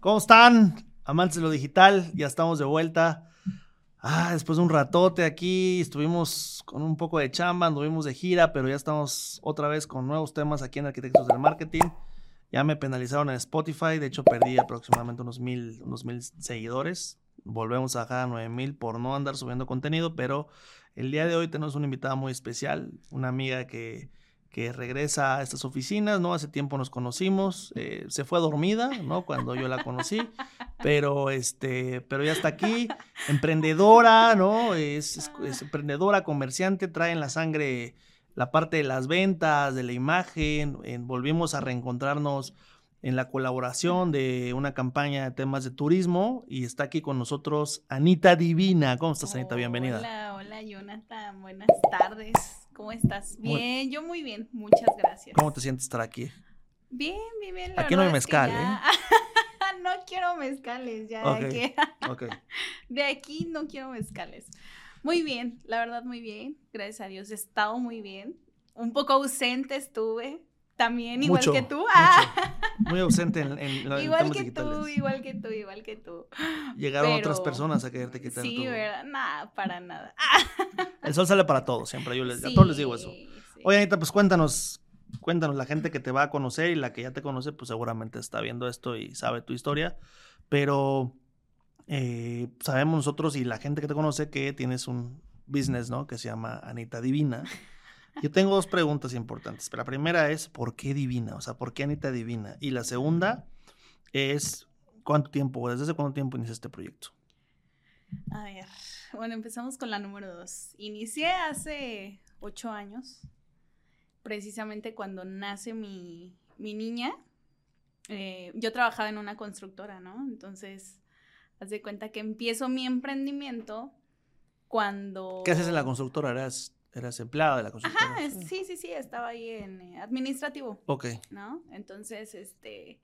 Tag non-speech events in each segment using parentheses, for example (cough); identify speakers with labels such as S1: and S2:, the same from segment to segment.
S1: ¿Cómo están? Amantes de lo digital, ya estamos de vuelta. Ah, después de un ratote aquí, estuvimos con un poco de chamba, anduvimos de gira, pero ya estamos otra vez con nuevos temas aquí en Arquitectos del Marketing. Ya me penalizaron en Spotify, de hecho perdí aproximadamente unos mil, unos mil seguidores. Volvemos a bajar a 9 mil por no andar subiendo contenido, pero el día de hoy tenemos una invitada muy especial, una amiga que, que regresa a estas oficinas, ¿no? Hace tiempo nos conocimos, eh, se fue dormida, ¿no? Cuando yo la conocí, pero este, pero ya está aquí, emprendedora, ¿no? Es, emprendedora, comerciante, trae en la sangre la parte de las ventas, de la imagen, en- volvimos a reencontrarnos en la colaboración de una campaña de temas de turismo y está aquí con nosotros Anita Divina. ¿Cómo estás, Anita? Bienvenida.
S2: Hola, hola, Jonathan. Buenas tardes. ¿Cómo estás?
S1: Muy-
S2: Bien, yo muy bien. Muchas gracias.
S1: ¿Cómo te sientes estar aquí?
S2: Bien, bien, bien. la
S1: Aquí no hay mezcal, ¿eh? (laughs)
S2: no quiero mezcales, ya. Que-
S1: Ok. (laughs)
S2: de aquí no quiero mezcales. Muy bien, la verdad, muy bien. Gracias a Dios, he estado muy bien. Un poco ausente estuve. También, igual
S1: Mucho,
S2: que tú. Ah,
S1: mucho. Muy ausente en, en- en
S2: igual que
S1: digitales.
S2: tú, igual que tú, igual que tú.
S1: Llegaron otras personas a quererte quitar
S2: Sí, ¿verdad? Nada, para nada.
S1: El sol sale para todos, siempre. Yo les, a todos les digo eso.
S2: Sí, sí.
S1: Oye, Anita, pues cuéntanos, cuéntanos, la gente que te va a conocer y la que ya te conoce, pues seguramente está viendo esto y sabe tu historia, pero eh, sabemos nosotros y la gente que te conoce que tienes un business, ¿no? Que se llama Anita Divina. Yo tengo dos preguntas importantes. La primera es, ¿por qué Divina? O sea, ¿por qué Anita Divina? Y la segunda es, ¿cuánto tiempo, desde hace cuánto tiempo inició este proyecto?
S2: A ver, bueno, empezamos con la número dos. Inicié hace ocho años, precisamente cuando nace mi, mi niña. Eh, yo trabajaba en una constructora, ¿no? Entonces, haz de cuenta que empiezo mi emprendimiento cuando...
S1: ¿Qué haces en la constructora? ¿Eras, eras empleada de la constructora?
S2: Ajá, sí, sí, sí, estaba ahí en eh, administrativo.
S1: Ok.
S2: ¿no? Entonces, este,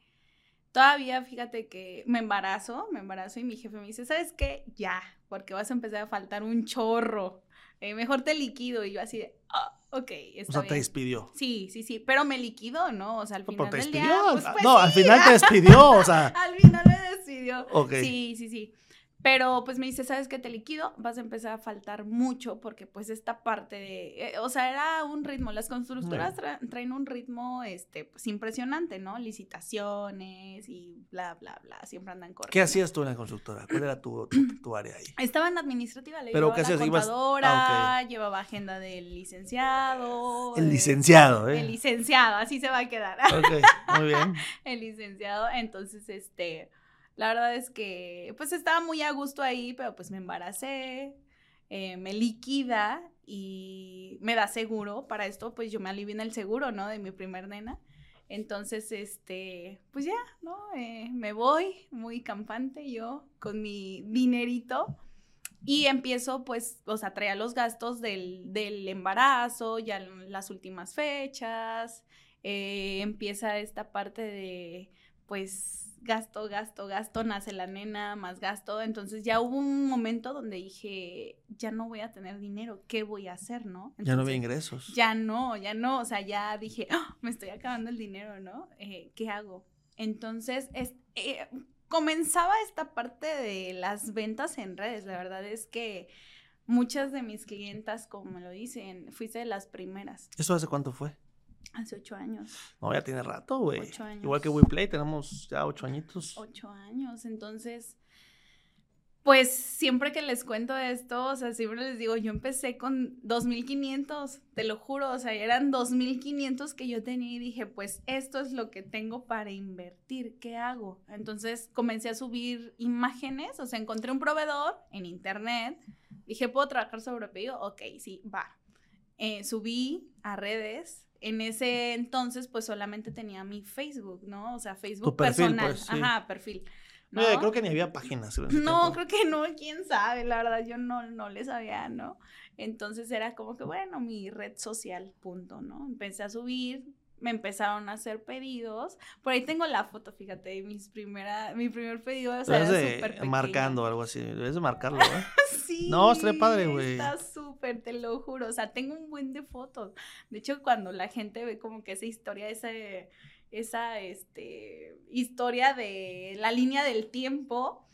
S2: todavía fíjate que me embarazo, me embarazo y mi jefe me dice, ¿sabes qué? Ya, porque vas a empezar a faltar un chorro, eh, mejor te liquido. Y yo así de, ah, ok, está
S1: O sea, te
S2: bien".
S1: despidió.
S2: Sí, sí, sí, pero me liquidó, ¿no? O sea, al final
S1: te
S2: del
S1: despidió.
S2: día, pues,
S1: Ah,
S2: pues,
S1: no, al final te (laughs) despidió, o sea.
S2: al final me despidió.
S1: Ok.
S2: Sí, sí, sí. Pero pues me dice, ¿sabes qué? Te liquido, vas a empezar a faltar mucho porque pues esta parte de, eh, o sea, era un ritmo, las constructoras tra- traen un ritmo, este, pues impresionante, ¿no? Licitaciones y bla, bla, bla, siempre andan corriendo.
S1: ¿Qué hacías tú en la constructora? ¿Cuál era tu, tu, tu área ahí?
S2: Estaba en administrativa, le
S1: ¿Pero
S2: llevaba la?
S1: Ibas-
S2: contadora,
S1: ah,
S2: llevaba agenda del licenciado.
S1: El
S2: eh,
S1: licenciado, ¿eh?
S2: El licenciado, así se va a quedar.
S1: Ok, muy bien. (laughs)
S2: el licenciado. Entonces, este, la verdad es que, pues estaba muy a gusto ahí, pero pues me embaracé, eh, me liquida y me da seguro. Para esto, pues yo me alivié en el seguro, ¿no? De mi primer nena. Entonces, este, pues ya, ¿no? Eh, me voy muy campante yo con mi dinerito. Y empiezo, pues, o sea, traía los gastos del, del embarazo, ya las últimas fechas. eh, empieza esta parte de, pues, gasto, gasto, gasto, nace la nena, más gasto. Entonces ya hubo un momento donde dije, ya no voy a tener dinero, ¿qué voy a hacer, no?
S1: Ya no había ingresos.
S2: ya no, ya no, o sea, ya dije, "Ah, me estoy acabando el dinero, ¿no? Eh, ¿Qué hago? Entonces, es, eh, comenzaba esta parte de las ventas en redes. La verdad es que muchas de mis clientas, como me lo dicen, fuiste de las primeras,
S1: ¿Eso hace cuánto fue?
S2: Hace ocho años,
S1: No, ya tiene rato, güey.
S2: Ocho años.
S1: Igual que WePlay, tenemos ya ocho añitos.
S2: ocho años. Entonces, pues siempre que les cuento esto, o sea, siempre les digo, yo empecé con 2.500, te lo juro, o sea, eran 2.500 que yo tenía y dije, pues esto es lo que tengo para invertir, ¿qué hago? Entonces comencé a subir imágenes, o sea, encontré un proveedor en internet, dije, ¿puedo trabajar sobre pedido? Ok, sí, va. Eh, subí a redes. En ese entonces, pues solamente tenía mi Facebook, ¿no? O sea, Facebook
S1: perfil,
S2: personal.
S1: pues, sí.
S2: Ajá, perfil. ¿no?
S1: Creo que ni había páginas.
S2: No,
S1: tiempo.
S2: creo que no, quién sabe, la verdad, yo no, no le sabía, ¿no? Entonces era como que, bueno, mi red social, punto, ¿no? Empecé a subir, me empezaron a hacer pedidos. Por ahí tengo la foto, fíjate, mis primera, mi primer pedido, o sea, era
S1: de
S2: pequeño.
S1: marcando algo así. Debes de marcarlo, ¿eh? (laughs)
S2: Sí.
S1: No, estaría padre, güey.
S2: Está súper, te lo juro. O sea, tengo un buen de fotos. De hecho, cuando la gente ve como que esa historia, ese, esa este, historia de la línea del tiempo,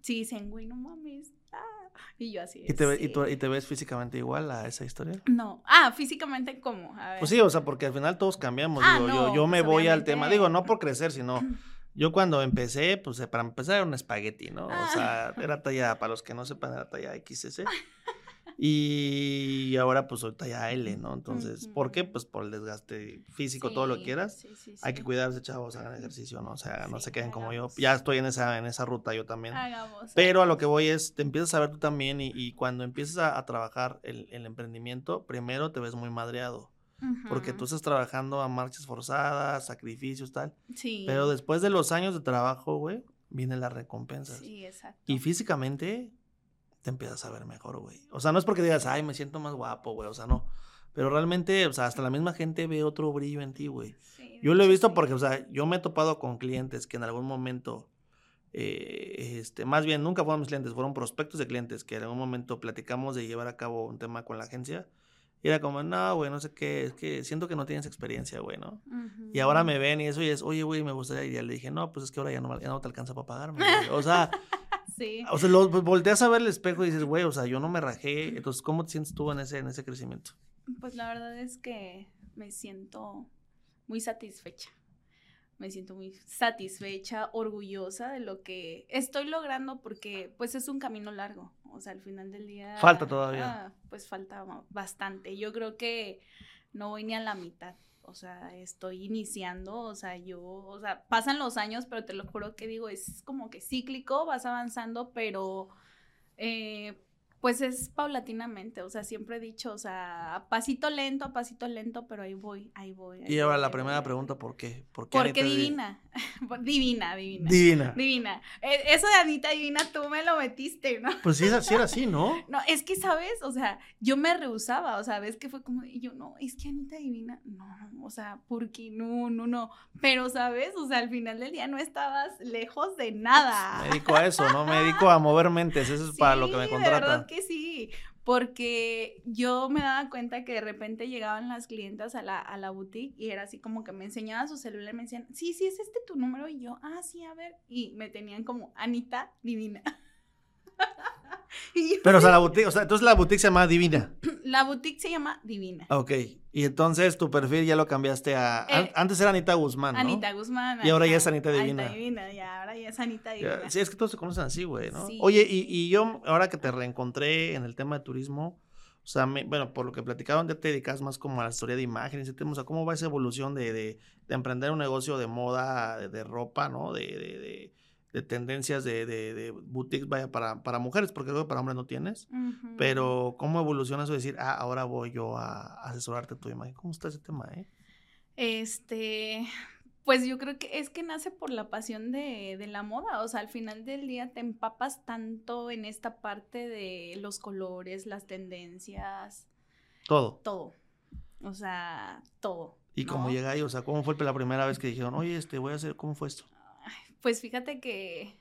S2: sí dicen, güey, no mames. ah". (laughs) Y yo así.
S1: ¿Y te,
S2: sí.
S1: y, tú- y te ves físicamente igual a esa historia?
S2: No. Ah, físicamente, ¿cómo? A ver.
S1: Pues sí, o sea, porque al final todos cambiamos.
S2: Ah,
S1: digo,
S2: no,
S1: yo, yo me
S2: pues
S1: voy al tema, digo, no por crecer, sino (laughs) yo cuando empecé, pues eh, para empezar era un espagueti, ¿no?
S2: Ah.
S1: O sea, era talla, para los que no sepan, era talla XS. (laughs) Y ahora pues soy talla L, ¿no? Entonces, ¿por qué? Pues por el desgaste físico, todo lo que quieras.
S2: sí, sí,
S1: Hay que cuidarse, chavos, hagan ejercicio, ¿no? O sea, no se queden como yo. Ya estoy en esa, en esa ruta yo también.
S2: Hagamos.
S1: Pero a lo que voy es, te empiezas a ver tú también y, y cuando empiezas a, a trabajar el, el emprendimiento, primero te ves muy madreado, porque tú estás trabajando a marchas forzadas, sacrificios, tal,
S2: Sí.
S1: pero después de los años de trabajo, güey, vienen las recompensas.
S2: Sí, exacto.
S1: Y físicamente te empiezas a ver mejor, güey. O sea, no es porque digas, ay, me siento más guapo, güey, o sea, no. Pero realmente, o sea, hasta la misma gente ve otro brillo en ti, güey.
S2: Sí,
S1: Yo lo he visto porque, o sea, yo me he topado con clientes que en algún momento, eh, este, más bien nunca fueron mis clientes, fueron prospectos de clientes que en algún momento platicamos de llevar a cabo un tema con la agencia. Y era como, no, güey, no sé qué, es que siento que no tienes experiencia, güey, ¿no? Y ahora me ven y eso y es, oye, güey, me gustaría. Y ya le dije, no, pues es que ahora ya no, ya no te alcanza para pagarme. güey". O sea,
S2: Sí.
S1: o sea, lo, pues, volteas a ver el espejo y dices, güey, o sea, yo no me rajé. Entonces, ¿cómo te sientes tú en ese, en ese crecimiento?
S2: Pues la verdad es que me siento muy satisfecha. Me siento muy satisfecha, orgullosa de lo que estoy logrando porque pues es un camino largo. O sea, al final del día...
S1: Falta todavía.
S2: ah, pues falta ba- bastante. Yo creo que no voy ni a la mitad. O sea, estoy iniciando, o sea, yo, o sea, pasan los años, pero te lo juro que digo, es como que cíclico, vas avanzando, pero eh, pues es paulatinamente, o sea, siempre he dicho, o sea, a pasito lento, a pasito lento, pero ahí voy, ahí voy. ahí
S1: Y ahora
S2: voy,
S1: la primera
S2: voy.
S1: pregunta, ¿por qué? ¿Por qué
S2: Porque (laughs) divina, divina, divina.
S1: Divina.
S2: Divina. Eh, Eso de Anita Divina, tú me lo metiste, ¿no?
S1: Pues sí, era- sí era así, ¿no? (laughs)
S2: No, es que, ¿sabes? O sea, yo me rehusaba, o sea, ves que fue como, y yo, no, es que Anita Divina, no, o sea, porque no, no, no. Pero, ¿sabes? O sea, al final del día no estabas lejos de nada.
S1: Me dedico a eso, ¿no? Me dedico a mover mentes, eso es para lo que me (laughs) contratan.
S2: Que sí, porque yo me daba cuenta que de repente llegaban las clientas a la, a la boutique y era así como que me enseñaban su celular y me decían, sí, sí, es este tu número y yo, ah, sí, a ver, y me tenían como Anita Divina. (laughs) yo,
S1: Pero, o sea, la boutique, o sea, entonces la boutique se llama Divina.
S2: La boutique se llama Divina.
S1: Ok. Y entonces tu perfil ya lo cambiaste a.
S2: Eh,
S1: antes era Anita Guzmán, ¿no?
S2: Anita Guzmán.
S1: Y ahora ya es Anita Divina.
S2: Anita Divina, ya, ahora ya es Anita Divina.
S1: Sí, es que todos se conocen así, güey, ¿no?
S2: Sí.
S1: Oye, y, y yo, ahora que te reencontré en el tema de turismo, o sea, me- bueno, por lo que platicaron, ya te dedicas más como a la historia de imágenes, ese tema, o sea, ¿cómo va esa evolución de, de, de emprender un negocio de moda, de, de ropa, ¿no? De, de, de, de tendencias de, de, de boutiques, vaya, para, para mujeres, porque creo que para hombres no tienes. Pero, ¿cómo evoluciona eso de decir, ah, ahora voy yo a asesorarte tu imagen? ¿Cómo está ese tema, eh?
S2: Este, pues yo creo que es que nace por la pasión de, de la moda, o sea, al final del día te empapas tanto en esta parte de los colores, las tendencias,
S1: Todo.
S2: todo, o sea, todo.
S1: Y cómo llega ahí, o sea, ¿cómo fue la primera vez que dijeron, oye, este, voy a hacer, ¿cómo fue esto?
S2: Pues fíjate que,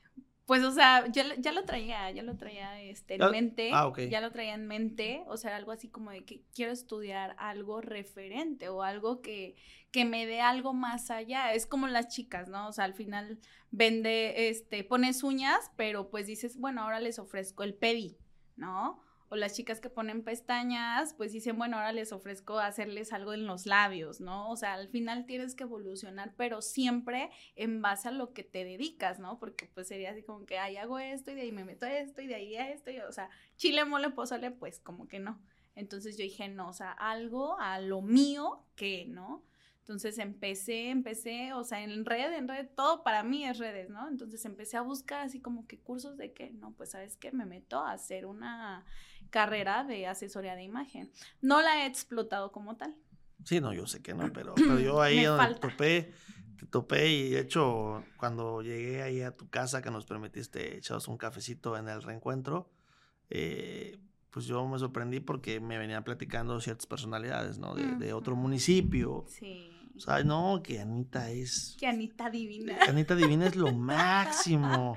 S2: pues, o sea, ya, lo- ya lo traía, ya lo traía este, en
S1: Ah,
S2: mente,
S1: ah, ok.
S2: ya lo traía en mente, o sea, algo así como de que quiero estudiar algo referente o algo que, que me dé algo más allá. Es como las chicas, ¿no? O sea, al final vende, este, pones uñas, pero pues dices, bueno, ahora les ofrezco el pedi, ¿no? O las chicas que ponen pestañas, pues dicen, bueno, ahora les ofrezco hacerles algo en los labios, ¿no? O sea, al final tienes que evolucionar, pero siempre en base a lo que te dedicas, ¿no? Porque pues sería así como que, ay, hago esto y de ahí me meto esto y de ahí a esto, y, o sea, chile, mole, pozole, pues como que no. Entonces yo dije, no, o sea, algo a lo mío que, ¿no? Entonces empecé, empecé, o sea, en red, en red, todo para mí es redes, ¿no? Entonces empecé a buscar así como que cursos de qué, no, pues sabes qué, me meto a hacer una carrera de asesoría de imagen. No la he explotado como tal.
S1: Sí, no, yo sé que no, pero, pero (clears throat) yo ahí
S2: Me
S1: donde topé, te topé y de hecho cuando llegué ahí a tu casa que nos permitiste echaros un cafecito en el reencuentro, eh, pues yo me sorprendí porque me venían platicando ciertas personalidades, ¿no? De, de otro municipio.
S2: Sí.
S1: Sea, no, que Anita es...
S2: Que Anita divina.
S1: Anita Divina es lo (laughs) máximo.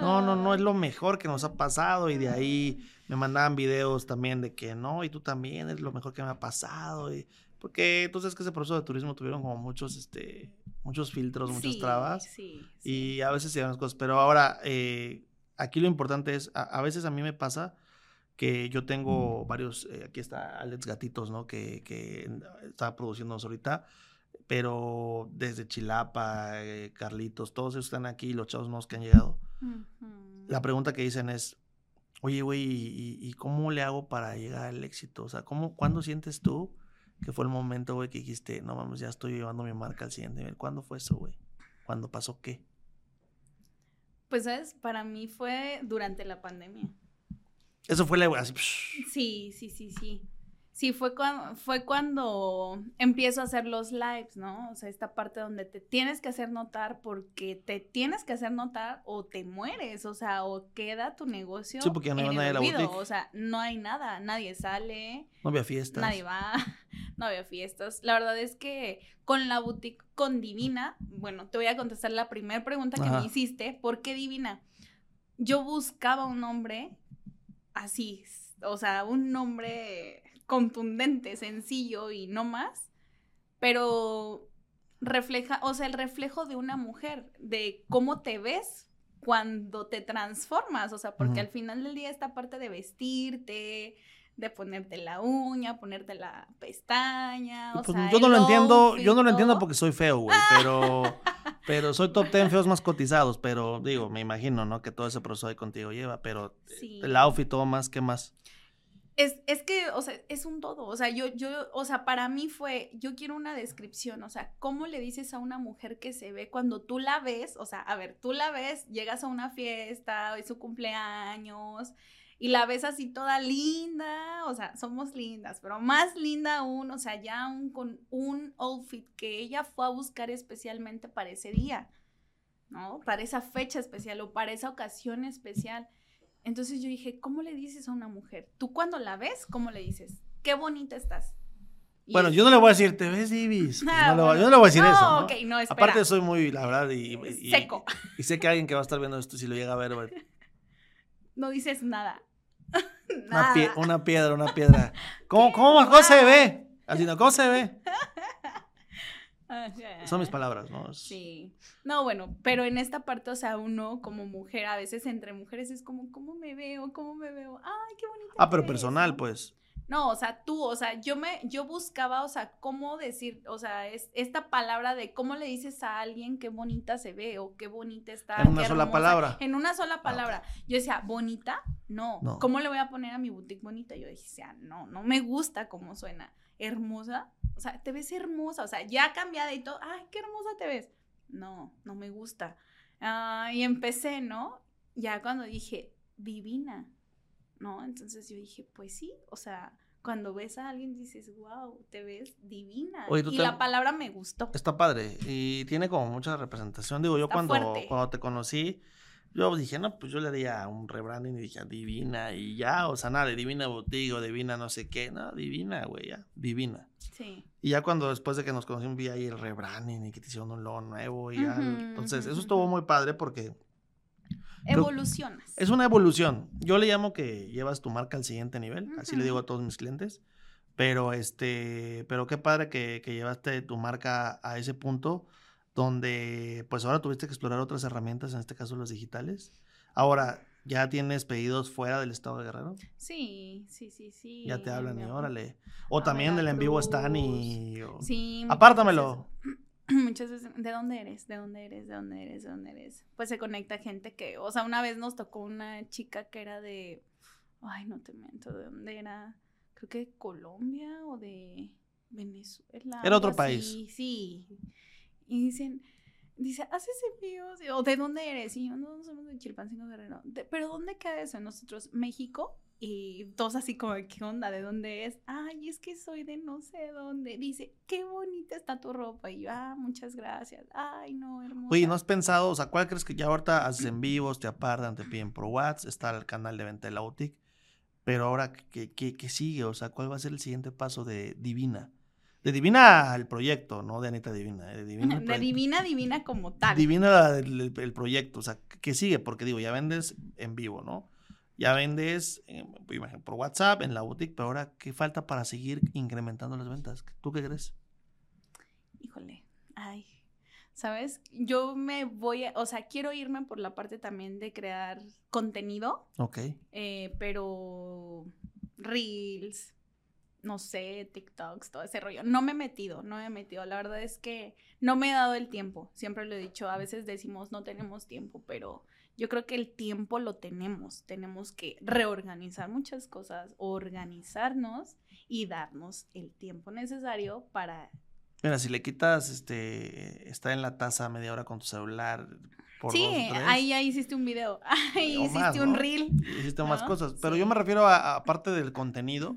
S1: No, no, no, es lo mejor que nos ha pasado y de ahí me mandaban videos también de que no, y tú también es lo mejor que me ha pasado. Y, Porque tú sabes que ese proceso de turismo tuvieron como muchos, este, muchos filtros, muchas
S2: Sí,
S1: trabas.
S2: Sí, sí.
S1: Y a veces se dan las cosas. Pero ahora, eh, aquí lo importante es, a, a veces a mí me pasa que yo tengo varios, eh, aquí está Alex Gatitos, ¿no? Que, que está produciéndonos ahorita, pero desde Chilapa, eh, Carlitos, todos ellos están aquí, los chavos nuevos que han llegado. La pregunta que dicen es, oye, güey, ¿y, y cómo le hago para llegar al éxito? O sea, ¿cómo, ¿cuándo sientes tú que fue el momento, güey, que dijiste, no mames, ya estoy llevando mi marca al siguiente nivel? ¿Cuándo fue eso, güey? ¿Cuándo pasó qué?
S2: Pues, ¿sabes? Para mí fue durante la pandemia.
S1: Eso fue la, así,
S2: Sí, sí, sí, sí. Sí, fue cuando, fue cuando empiezo a hacer los lives, ¿no? O sea, esta parte donde te tienes que hacer notar porque te tienes que hacer notar o te mueres, o sea, o queda tu negocio
S1: Sí, porque no
S2: en el
S1: nadie la.
S2: O sea, no hay nada, nadie sale,
S1: no había fiestas.
S2: nadie va, (laughs) no había fiestas. La verdad es que con la boutique, con Divina, bueno, te voy a contestar la primera pregunta que
S1: Ajá.
S2: me hiciste, ¿por qué Divina? Yo buscaba un nombre así, o sea, un nombre contundente, sencillo y no más, pero refleja, o sea, el reflejo de una mujer, de cómo te ves cuando te transformas, o sea, porque al final del día esta parte de vestirte, de ponerte la uña, ponerte la pestaña, o
S1: Pues,
S2: sea,
S1: yo no lo entiendo, yo no lo entiendo porque soy feo, güey, pero, (laughs) pero soy top 10 feos más cotizados, pero digo, me imagino, ¿no? Que todo ese proceso ahí contigo lleva, pero eh,
S2: Sí.
S1: el outfit, todo más, ¿qué más?
S2: Es, es que, o sea, es un todo. O sea, yo, yo, o sea, para mí fue, yo quiero una descripción. O sea, ¿cómo le dices a una mujer que se ve cuando tú la ves? O sea, a ver, tú la ves, llegas a una fiesta, es su cumpleaños, y la ves así toda linda. O sea, somos lindas, pero más linda aún, o sea, ya aún con un outfit que ella fue a buscar especialmente para ese día, ¿no? Para esa fecha especial o para esa ocasión especial. Entonces yo dije, ¿cómo le dices a una mujer? Tú cuando la ves, ¿cómo le dices? Qué bonita estás. Y
S1: Bueno, yo no le voy a decir, te ves. Pues
S2: Ah,
S1: no voy-
S2: bueno.
S1: yo no le voy a decir
S2: No,
S1: eso. ¿no?
S2: ok, no, espera.
S1: Aparte, soy muy, la verdad, y, y-
S2: Seco.
S1: y sé que alguien que va a estar viendo esto, si lo llega a ver, güey,
S2: No dices nada. (laughs)
S1: una,
S2: nada.
S1: pie- una piedra, una piedra. (laughs) ¿Cómo, cómo, cómo se ve? Así, ¿no? ¿Cómo se ve? (laughs)
S2: Ajá.
S1: Son mis palabras, ¿no?
S2: Sí. No, bueno, pero en esta parte, o sea, uno como mujer, a veces entre mujeres es como, ¿cómo me veo? ¿Cómo me veo? Ay, qué bonita.
S1: Ah, pero
S2: eres",
S1: personal, pues.
S2: No, o sea, tú, o sea, yo me, yo buscaba, o sea, cómo decir, o sea, es esta palabra de cómo le dices a alguien qué bonita se ve o qué bonita está.
S1: En una sola
S2: hermosa.
S1: palabra.
S2: En una sola
S1: ok.
S2: palabra. Yo decía, ¿bonita? No.
S1: No.
S2: ¿Cómo le voy a poner a mi boutique bonita? Yo decía, no, no me gusta cómo suena. ¿Hermosa? O sea, te ves hermosa, o sea, ya cambiada y todo, ay, qué hermosa te ves. No, no me gusta. Ah, y empecé, ¿no? Ya cuando dije, divina, ¿no? Entonces yo dije, pues sí, o sea, cuando ves a alguien dices, wow, te ves divina.
S1: Oye,
S2: y
S1: te-
S2: la palabra me gustó.
S1: Está padre y tiene como mucha representación. Digo, yo
S2: Está
S1: cuando,
S2: fuerte.
S1: cuando te conocí, yo dije, no, pues yo le haría un rebranding y dije, divina y ya, o sea, nada, de divina boutique o divina no sé qué, no, divina, güey, ya, divina.
S2: Sí.
S1: Y ya cuando después de que nos conocimos vi ahí el rebranding y que te hicieron un logo nuevo y ya, entonces eso estuvo muy padre porque
S2: Evolucionas.
S1: es una evolución. Yo le llamo que llevas tu marca al siguiente nivel, así le digo a todos mis clientes. Pero este, pero qué padre que, que llevaste tu marca a ese punto donde pues ahora tuviste que explorar otras herramientas, en este caso los digitales. Ahora, ¿ya tienes pedidos fuera del estado de Guerrero?
S2: Sí, sí, sí, sí.
S1: Ya te hablan y órale. O también del en vivo están y... o-
S2: Sí.
S1: Apártamelo.
S2: veces- (clears throat) Muchas veces, ¿de dónde eres? ¿De dónde eres? ¿De dónde eres? ¿De dónde eres? Pues se conecta gente que, o sea, una vez nos tocó una chica que era de, ay, no te miento, ¿de dónde era? Creo que de Colombia o de Venezuela.
S1: Era otro país.
S2: así, Sí. Y dicen, dice, ¿haces envíos? O ¿de dónde eres? Y yo, no, somos de Chilpancingo Guerrero. "De- ¿Pero dónde queda eso? Nosotros, México. Y todos así como, ¿qué onda? ¿De dónde es? Ay, es que soy de no sé dónde. Dice, qué bonita está tu ropa. Y yo, ah, muchas gracias. Ay, no, hermosa.
S1: Oye, ¿no has pensado, o sea, cuál crees que ya ahorita haces en vivos, te apartan, te piden por WhatsApp, está el canal de venta de la boutique, pero ahora, ¿qué, qué, qué sigue? O sea, ¿cuál va a ser el siguiente paso de Divina? De Divina al proyecto, no de Anita Divina, eh, de Divina. (laughs)
S2: de divina, divina como tal.
S1: Divina el, el- el proyecto, o sea, ¿qué sigue? Porque digo, ya vendes en vivo, ¿no? Ya vendes, eh, imagino, por WhatsApp, en la boutique, pero ahora, ¿qué falta para seguir incrementando las ventas? ¿Tú qué crees?
S2: Híjole, ay, ¿sabes? Yo me voy, a, o sea, quiero irme por la parte también de crear contenido.
S1: Ok.
S2: Eh, pero Reels, no sé, TikToks, todo ese rollo. No me he metido, no me he metido. La verdad es que no me he dado el tiempo. Siempre lo he dicho, a veces decimos no tenemos tiempo, pero yo creo que el tiempo lo tenemos. Tenemos que reorganizar muchas cosas, organizarnos y darnos el tiempo necesario para...
S1: Mira, si le quitas, este, está en la taza media hora con tu celular.
S2: Sí, ahí ya hiciste un video, (laughs) ahí hiciste un reel.
S1: Hiciste más cosas, pero yo me refiero a, a parte del contenido,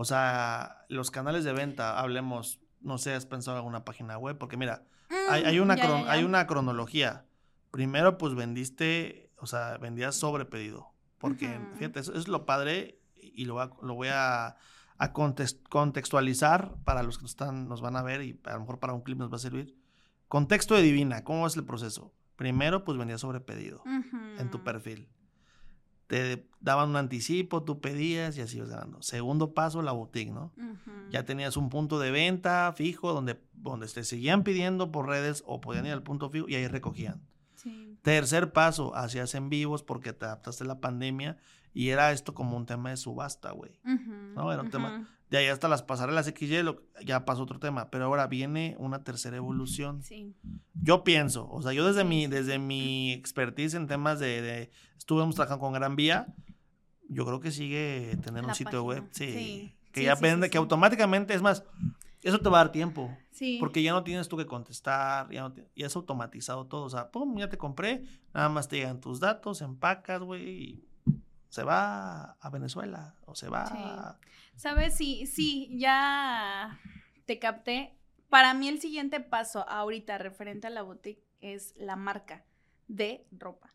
S1: o sea, los canales de venta, hablemos, no sé, has pensado en alguna página web, porque mira, hay, mm, una hay una cronología. Primero, pues vendiste, o sea, vendías sobre pedido. Porque, fíjate, eso es lo padre y lo, lo voy a, a contextualizar para los que están, nos van a ver y a lo mejor para un clip nos va a servir. Contexto de Divina, ¿cómo es el proceso? Primero, pues vendías sobre pedido en tu perfil. Te daban un anticipo, tú pedías y así ibas ganando. Segundo paso, la boutique, ¿no? Ya tenías un punto de venta fijo donde, donde te seguían pidiendo por redes o podían ir al punto fijo y ahí recogían. Tercer paso, hacías en vivos porque te adaptaste a la pandemia y era esto como un tema de subasta, güey. ¿No? Era un tema. De ahí hasta las pasarelas XY ya pasó otro tema, pero ahora viene una tercera evolución. Sí. Yo pienso, o sea, yo desde mi desde mi expertise en temas de, de estuvimos trabajando con Gran Vía, yo creo que sigue tener un sitio web, sí, que ya vende que automáticamente es más eso te va a dar tiempo. Sí. Porque ya no tienes tú que contestar, ya, no ya es automatizado todo. O sea, pum, ya te compré, nada más te llegan tus datos, empacas, güey, y se va a Venezuela o se va.
S2: ¿Sabes? Sí, sí, ya te capté. Para mí el siguiente paso ahorita referente a la boutique es la marca de ropa.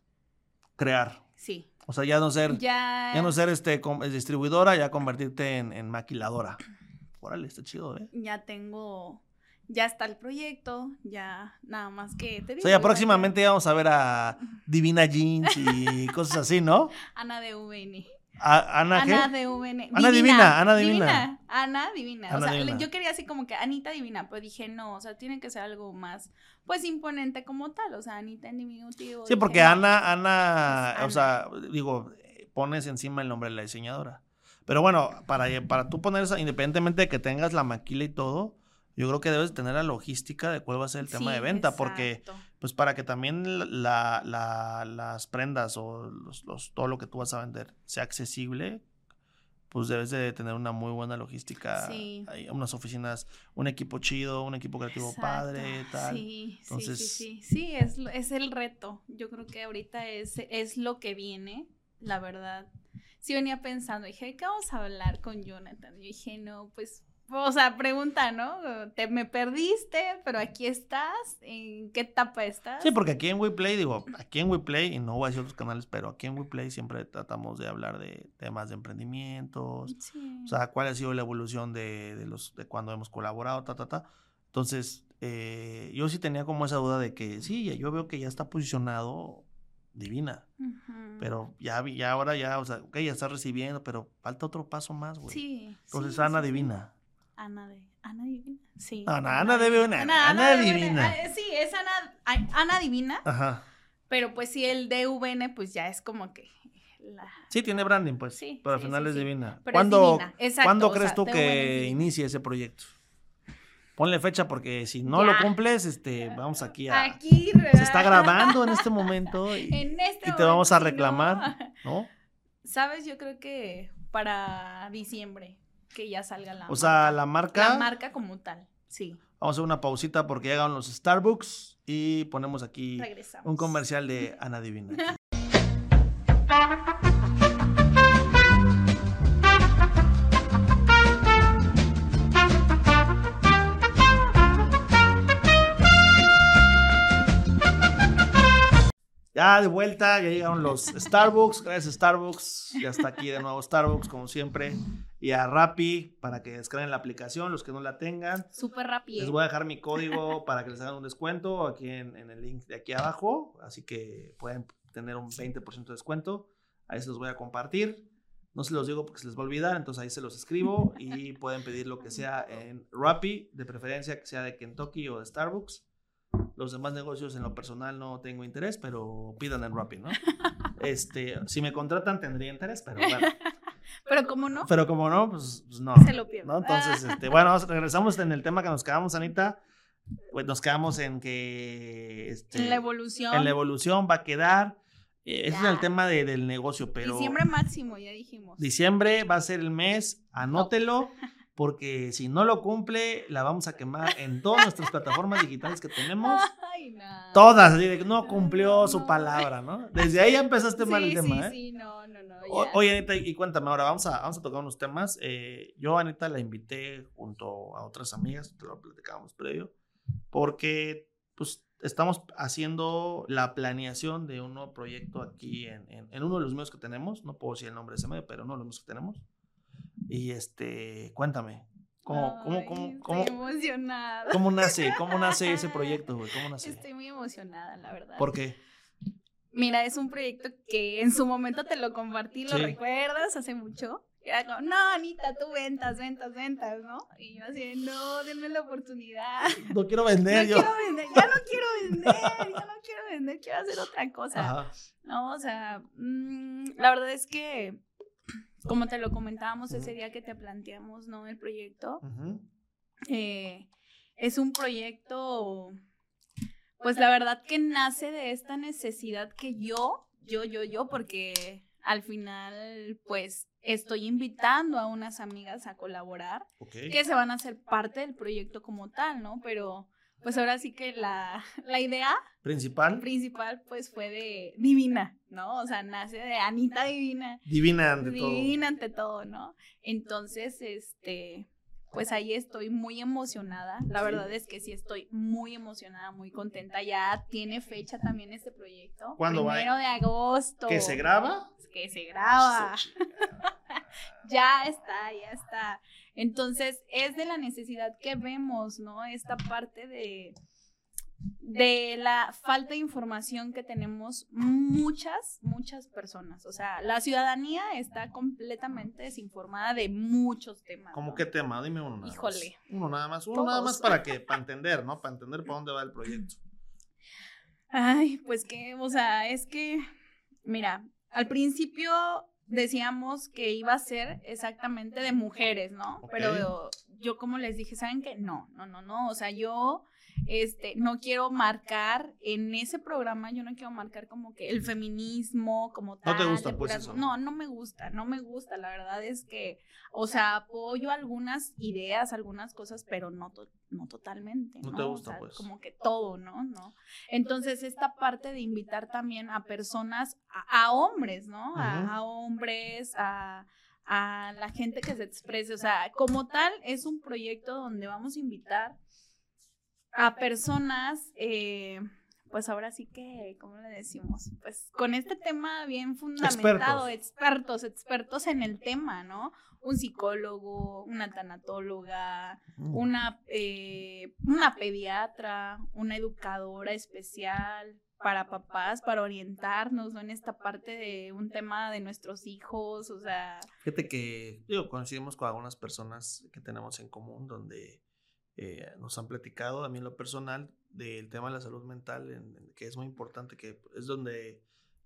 S1: Crear. Sí. O sea, ya no ser, ya, no ser este distribuidora, ya convertirte en, en maquiladora. (clears throat) Órale, está chido, ¿eh?
S2: Ya tengo, ya está el proyecto, ya nada más que
S1: te digo. O sea, ya próximamente vamos a ver a (laughs) Divina Jeans y cosas así, ¿no?
S2: Ana de VN.
S1: Ana,
S2: Ana de VN.
S1: Ana Divina, Ana Divina.
S2: Ana Divina. o sea, yo quería así como que Anita Divina, pero dije, no, o sea, tiene que ser algo más, pues, imponente como tal. O sea, Anita en diminutivo.
S1: Sí, porque Ana, Ana, o sea, digo, pones encima el nombre de la diseñadora. Pero bueno, para, para tú poner esa, independientemente de que tengas la maquila y todo, yo creo que debes tener la logística de cuál va a ser el tema de venta, porque pues para que también la, la, las prendas o los, los, todo lo que tú vas a vender sea accesible, pues debes de tener una muy buena logística, sí. Hay unas oficinas, un equipo chido, un equipo creativo padre, tal.
S2: Sí, Entonces, sí, sí, sí, sí, es, es el reto. Yo creo que ahorita es, es lo que viene, la verdad sí venía pensando, dije, ¿qué vamos a hablar con Jonathan? Y dije, no, pues, o sea, pregunta, ¿no? Te me perdiste, pero aquí estás, ¿en qué etapa estás?
S1: Sí, porque aquí en WePlay, digo, aquí en WePlay, y no voy a decir otros canales, pero aquí en WePlay siempre tratamos de hablar de temas de emprendimientos, o sea, cuál ha sido la evolución de, de, los, de cuando hemos colaborado, ta, ta, ta. Entonces, eh, yo sí tenía como esa duda de que sí, yo veo que ya está posicionado divina. Pero ya, ya ahora ya, o sea, ok, ya está recibiendo, pero falta otro paso más, güey. Sí. Entonces, Ana Divina.
S2: Ana de Ana Divina. Sí.
S1: No, Ana, Divina. Ana, Divina.
S2: Ah, sí, es Ana, Ana Divina. Ajá. Pero pues sí, el DVN, pues ya es como que.
S1: Sí, tiene branding, pues. Sí. Pero al final es divina. Pero ¿Cuándo, ¿cuándo crees tú que inicie ese proyecto? Ponle fecha porque si no lo cumples, este, vamos aquí a... Aquí, se está grabando en este momento (laughs) y, este te vamos a reclamar, ¿no? (laughs)
S2: Sabes, yo creo que para diciembre que ya salga la
S1: O sea, la marca...
S2: La marca como tal, sí.
S1: Vamos a hacer una pausita porque llegaron los Starbucks y ponemos aquí un comercial de Ana Divina. (laughs) Ya de vuelta, ya llegaron los Starbucks. Gracias Starbucks. Ya está aquí de nuevo Starbucks, como siempre. Y a Rappi para que descarguen la aplicación, los que no la tengan.
S2: Súper rápido.
S1: Les voy a dejar mi código (laughs) para que les hagan un descuento aquí en, el link de aquí abajo. Así que pueden tener un 20% de descuento. Ahí se los voy a compartir. No se los digo porque se les va a olvidar, entonces ahí se los escribo y (laughs) pueden pedir lo que sea en Rappi, de preferencia que sea de Kentucky o de Starbucks. Los demás negocios en lo personal no tengo interés, pero pidan en Rappi, ¿no? (laughs) Este, si me contratan tendría interés, pero bueno.
S2: Pero como no,
S1: Pero como no, pues, pues no.
S2: se lo pierdo.
S1: ¿no? Entonces, este, bueno, regresamos en el tema que nos quedamos, Anita. Pues nos quedamos en que este,
S2: en la evolución.
S1: en la evolución va a quedar. eh, Ese es el tema de- del negocio, pero
S2: Diciembre máximo, ya dijimos.
S1: diciembre va a ser el mes, anótelo, (laughs) porque si no lo cumple, la vamos a quemar en todas nuestras plataformas digitales que tenemos.
S2: Ay, no.
S1: Todas, así de que no cumplió su
S2: No.
S1: palabra, ¿no? Desde ahí ya empezaste mal el
S2: Sí,
S1: tema,
S2: sí,
S1: ¿eh?
S2: sí, no, no, no.
S1: O-. Oye, Anita, y cuéntame ahora, vamos a, vamos a tocar unos temas. Eh, yo, Anita, la invité junto a otras amigas, te lo platicábamos previo, porque pues estamos haciendo la planeación de un nuevo proyecto aquí en, en- en uno de los medios que tenemos, no puedo decir el nombre de ese medio, pero uno de los medios que tenemos. Y este, cuéntame, ¿cómo, cómo,
S2: Ay,
S1: cómo,
S2: estoy
S1: cómo,
S2: emocionada.
S1: cómo nace, cómo nace ese (laughs) proyecto, güey? ¿Cómo nace?
S2: Estoy muy emocionada, la verdad.
S1: ¿Por qué?
S2: Mira, es un proyecto que en su momento te lo compartí, ¿lo
S1: Sí.
S2: recuerdas? Hace mucho. Era como, no, Anita, tú ventas, ventas, ventas, ¿no? Y yo así, no, denme la oportunidad. (laughs)
S1: No quiero
S2: No
S1: vender yo.
S2: quiero vender, ya no quiero vender, ya no quiero vender, quiero hacer otra cosa.
S1: Ajá.
S2: No, o sea, mm, la verdad es que, como te lo comentábamos ese día que te planteamos, ¿no? El proyecto, eh, es un proyecto, pues la verdad que nace de esta necesidad que yo, yo, yo, yo, porque al final, pues estoy invitando a unas amigas a colaborar que se van a hacer parte del proyecto como tal, ¿no? Pero pues ahora sí que la, (laughs) la idea
S1: Principal.
S2: principal pues fue de Divina, ¿no? O sea, nace de Anita Divina.
S1: Divina ante todo.
S2: Divina ante todo, ¿no? Entonces, este, pues ahí estoy muy emocionada. La
S1: Sí.
S2: verdad es que sí estoy muy emocionada, muy contenta. Ya tiene fecha también este proyecto.
S1: ¿Cuándo va?
S2: Primero de agosto.
S1: ¿Que se graba?
S2: Que se graba. (laughs) Ya está, ya está. Entonces, es de la necesidad que vemos, ¿no? Esta parte de, de la falta de información que tenemos muchas, muchas personas. O sea, la ciudadanía está completamente desinformada de muchos temas.
S1: ¿Cómo
S2: ¿no?
S1: qué tema? Dime uno nada
S2: Híjole.
S1: más. Uno nada más. Uno nada más para que, para entender, ¿no? Para entender para dónde va el proyecto.
S2: Ay, pues que, o sea, es que, mira, al principio decíamos que iba a ser exactamente de mujeres, ¿no? Pero yo como les dije, ¿saben qué? No, no, no, no, o sea, yo este no quiero marcar en ese programa, yo no quiero marcar como que el feminismo como tal.
S1: te gusta, pues, eso.
S2: No, no me gusta, no me gusta, la verdad es que o sea, apoyo algunas ideas, algunas cosas, pero no, to- no totalmente.
S1: No
S2: No,
S1: te
S2: O
S1: gusta,
S2: sea,
S1: pues.
S2: Como que todo, ¿no? ¿no? Entonces, esta parte de invitar también a personas, a, a hombres, ¿no? A- hombres, a, a la gente que se exprese. O sea, como tal, es un proyecto donde vamos a invitar a personas, eh, pues ahora sí que, ¿cómo le decimos? Pues con este tema bien fundamentado, expertos, expertos en el tema, ¿no? Un psicólogo, una tanatóloga,
S1: Mm.
S2: una, eh, una pediatra, una educadora especial para papás, para orientarnos ¿no? en esta parte de un tema de nuestros hijos, o sea,
S1: Fíjate que, digo, coincidimos con algunas personas que tenemos en común donde eh, nos han platicado, a mí en lo personal, del tema de la salud mental, en- en- que es muy importante, que es donde,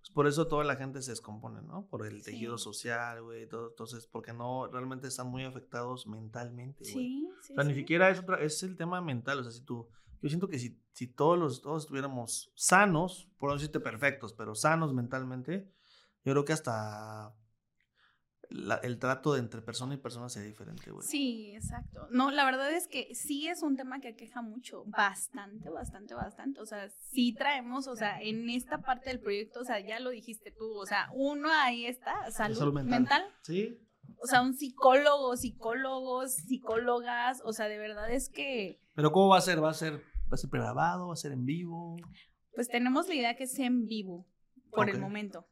S1: pues por eso toda la gente se descompone, ¿no? Por el tejido
S2: Sí.
S1: social, güey, todo, entonces, porque no, realmente están muy afectados mentalmente, güey.
S2: sí, sí.
S1: O sea, ni siquiera es, otra- es el tema mental. O sea, si tú. Yo siento que si, si todos los todos estuviéramos sanos, por no decirte perfectos, pero sanos mentalmente, yo creo que hasta la- el trato de entre persona y persona sería diferente, güey.
S2: Sí, exacto. No, la verdad es que sí es un tema que aqueja mucho, bastante, bastante, bastante. O sea, sí traemos, o sea, en esta parte del proyecto, o sea, ya lo dijiste tú, o sea, uno ahí está, salud,
S1: salud mental.
S2: mental.
S1: Sí.
S2: O sea, un psicólogo, psicólogos, psicólogas, o sea, de verdad es que,
S1: Pero ¿cómo va a ser? ¿Va a ser, va a ser pregrabado? ¿Va a ser en vivo?
S2: pues tenemos la idea que sea en vivo, por el momento,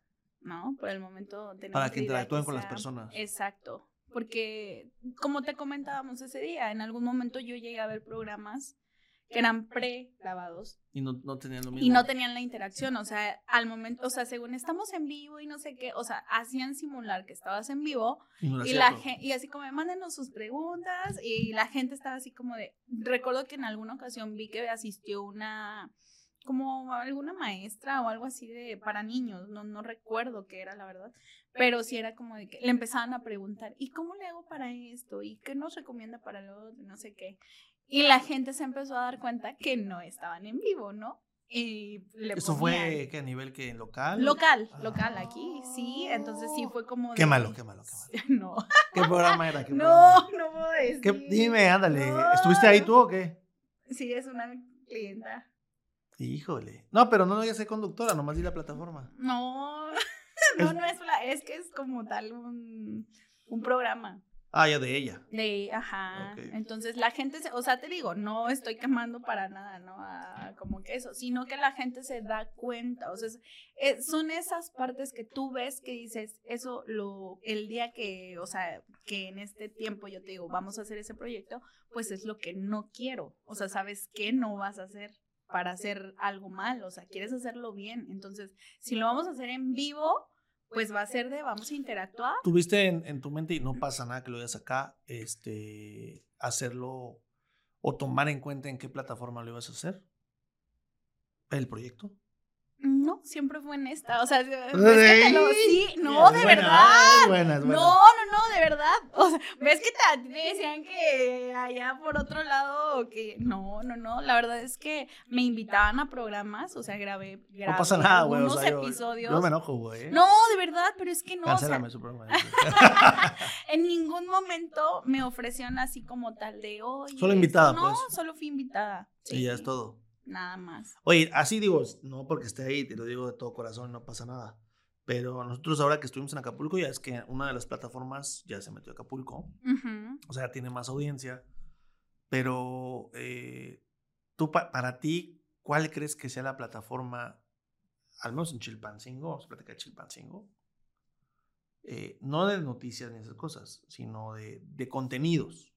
S2: ¿no? Por el momento tenemos
S1: Para que interactúen con las personas.
S2: Exacto, porque como te comentábamos ese día, en algún momento yo llegué a ver programas que eran pre-grabados.
S1: Y no, no tenían lo mismo.
S2: Y no tenían la interacción, o sea, al momento, o sea, según estamos en vivo y no sé qué, o sea, hacían simular que estabas en vivo
S1: Y, no
S2: y la gente, y así como, mándenos sus preguntas y la gente estaba así como de, recuerdo que en alguna ocasión vi que asistió una, como alguna maestra o algo así de, para niños, no, no recuerdo qué era la verdad, pero sí era como de que le empezaban a preguntar, ¿y cómo le hago para esto? ¿Y qué nos recomienda para lo otro? No sé qué. Y la gente se empezó a dar cuenta que no estaban en vivo, ¿no? Y le
S1: ¿Eso fue qué, a nivel que local?
S2: Local, local aquí, sí. Entonces sí fue como.
S1: Qué
S2: de-
S1: malo, qué malo, qué malo. (laughs)
S2: No,
S1: ¿Qué programa era? ¿Qué (laughs)
S2: no,
S1: programa?
S2: no puedo decir.
S1: ¿Qué- Dime, ándale.
S2: No.
S1: ¿Estuviste ahí tú o qué?
S2: Sí, es una clienta.
S1: Híjole. No, pero no, no, ya sé conductora, nomás di la plataforma.
S2: No, (laughs) no, no es la, es que es como tal un, un programa.
S1: Ah, ya de ella.
S2: De, ajá.
S1: Ok.
S2: Entonces la gente, se, o sea, te digo, no estoy quemando para nada, ¿no? A- como que eso, sino que la gente se da cuenta, o sea, es- eh, son esas partes que tú ves que dices, eso lo, el día que, o sea, que en este tiempo yo te digo, vamos a hacer ese proyecto, pues es lo que no quiero, o sea, sabes que no vas a hacer para hacer algo mal, o sea, quieres hacerlo bien, entonces, si lo vamos a hacer en vivo, pues va a ser de, vamos a interactuar.
S1: ¿Tuviste en, en tu mente, y no pasa nada que lo digas acá, este, hacerlo o tomar en cuenta en qué plataforma lo ibas a hacer? ¿El proyecto?
S2: No, siempre fue en esta. O sea, es que te lo- sí, no, de verdad. No, no, no, de verdad. O sea, ves que te, te decían que allá por otro lado, que no, no, no. La verdad es que me invitaban a programas, o sea, grabé, grabé
S1: No pasa nada, güey. O
S2: algunos
S1: sea, yo,
S2: episodios.
S1: yo me enojo, güey.
S2: No, de verdad, pero es que no. o sea,
S1: Cancélame su programa. (laughs)
S2: en ningún momento me ofrecieron así como tal de hoy.
S1: Solo invitada,
S2: no,
S1: pues.
S2: solo fui invitada.
S1: y ya es todo.
S2: Nada más.
S1: Oye, así digo, no porque esté ahí, te lo digo de todo corazón, no pasa nada. Pero nosotros ahora que estuvimos en Acapulco, ya es que una de las plataformas ya se metió a Acapulco. O sea, tiene más audiencia. Pero eh, tú, pa- para ti, ¿cuál crees que sea la plataforma, al menos en Chilpancingo, vamos a platicar de Chilpancingo? eh, no de noticias ni esas cosas, sino de, de contenidos.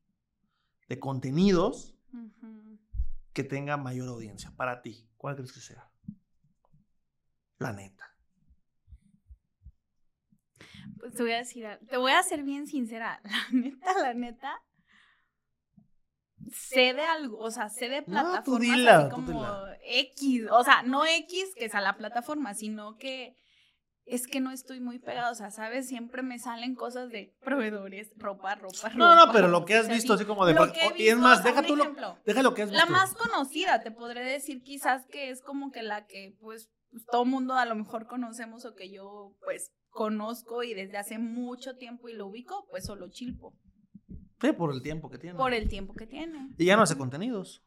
S1: De contenidos. Que tenga mayor audiencia para ti. ¿Cuál crees que sea? La neta.
S2: Pues te voy a decir, te voy a ser bien sincera, (laughs) la neta, la neta, sé de algo, o sea, sé de
S1: No, tú
S2: plataformas
S1: dila,
S2: así
S1: tú
S2: como
S1: dila.
S2: X, o sea, no X que es a la plataforma, sino que es que no estoy muy pegada, o sea, ¿sabes? Siempre me salen cosas de proveedores, ropa, ropa, ropa.
S1: No, no, pero lo que has visto,
S2: sí,
S1: así como de.
S2: lo que he
S1: y es más, deja tú lo, deja lo que has visto.
S2: La más conocida, te podré decir quizás que es como que la que pues, pues, todo mundo a lo mejor conocemos o que yo pues conozco y desde hace mucho tiempo y lo ubico, pues solo Chilpo,
S1: Sí, por el tiempo que tiene.
S2: por el tiempo que tiene.
S1: Y ya no hace contenidos.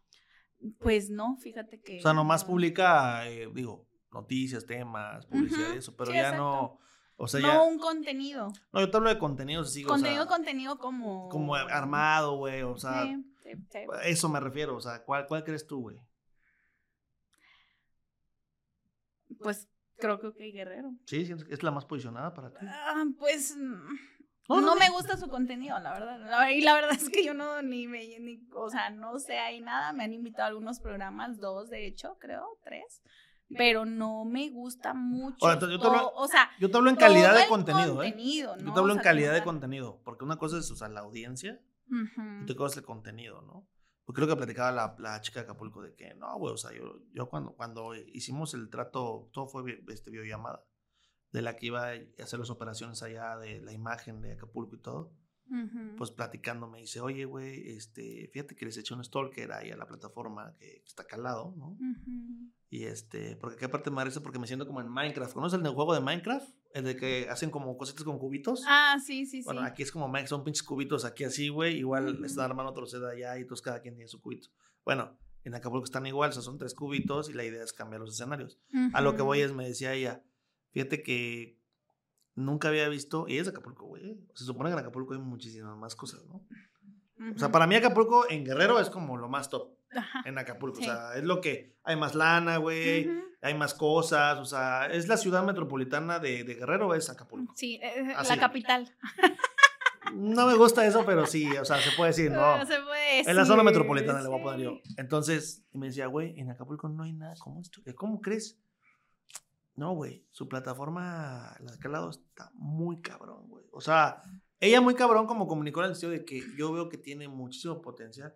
S2: Pues no, fíjate que...
S1: O sea, nomás
S2: no.
S1: publica, eh, digo, noticias, temas, publicidad y eso, pero
S2: sí,
S1: ya
S2: exacto.
S1: no. O sea,
S2: no
S1: ya.
S2: un contenido.
S1: No, yo te hablo de contenidos así,
S2: contenido,
S1: o sea,
S2: contenido como...
S1: como armado, güey. O sea,
S2: Sí, sí,
S1: eso me refiero. O sea, ¿cuál, cuál crees tú, güey?
S2: Pues creo que OK Guerrero.
S1: Sí, es la más posicionada para ti.
S2: Ah, pues... mm,
S1: No,
S2: No,
S1: no,
S2: me gusta su contenido, la verdad. Y la verdad es que yo no ni me, ni, o sea, no sé ahí nada. Me han invitado a algunos programas, dos de hecho, creo, tres. Pero no me gusta mucho.
S1: Ahora, yo te hablo-
S2: o sea,
S1: Yo te hablo en calidad de contenido, ¿eh? Yo te hablo
S2: O
S1: en calidad de contenido. Porque una cosa es, o sea, la audiencia.
S2: Ujú.
S1: Otra cosa es el contenido, ¿no? Porque creo que platicaba la, la chica de Acapulco de que, no, güey, o sea, yo, yo cuando, cuando hicimos el trato, todo fue este, videollamada, de la que iba a hacer las operaciones allá de la imagen de Acapulco y todo,
S2: Ujú.
S1: pues platicando me dice, oye, güey, este, fíjate que les eché un stalker ahí a la plataforma que está acá al lado, ¿no?
S2: Ujú.
S1: Y este, porque qué aparte me parece porque me siento como en Minecraft. ¿Conoces el juego de Minecraft? El de que hacen como cositas con cubitos.
S2: Ah, sí, sí, sí.
S1: Bueno, aquí es como Minecraft, son pinches cubitos aquí así, güey. Igual
S2: Ujú.
S1: están armando otro set allá y todos cada quien tiene su cubito. Bueno, en Acapulco están igual, o sea, son tres cubitos y la idea es cambiar los escenarios. A lo que voy es, me decía ella, fíjate que nunca había visto, y es Acapulco, güey. Se supone que en Acapulco hay muchísimas más cosas, ¿no? O sea, para mí Acapulco en Guerrero es como lo más top
S2: Ajá.
S1: en Acapulco.
S2: Sí.
S1: O sea, es lo que hay más lana, güey. Hay más cosas, o sea, es la ciudad metropolitana de, de Guerrero, es Acapulco.
S2: Sí, eh,
S1: Así.
S2: la capital.
S1: No me gusta eso, pero sí, o sea, se puede decir, (laughs) no.
S2: No se puede
S1: En la zona
S2: decir,
S1: metropolitana le voy a poner yo. Entonces, y me decía, güey, en Acapulco no hay nada. ¿Cómo, esto? ¿Cómo crees? No, güey, su plataforma, la de aquel lado, está muy cabrón, güey. O sea, ella muy cabrón como comunicó en el sentido de que yo veo que tiene muchísimo potencial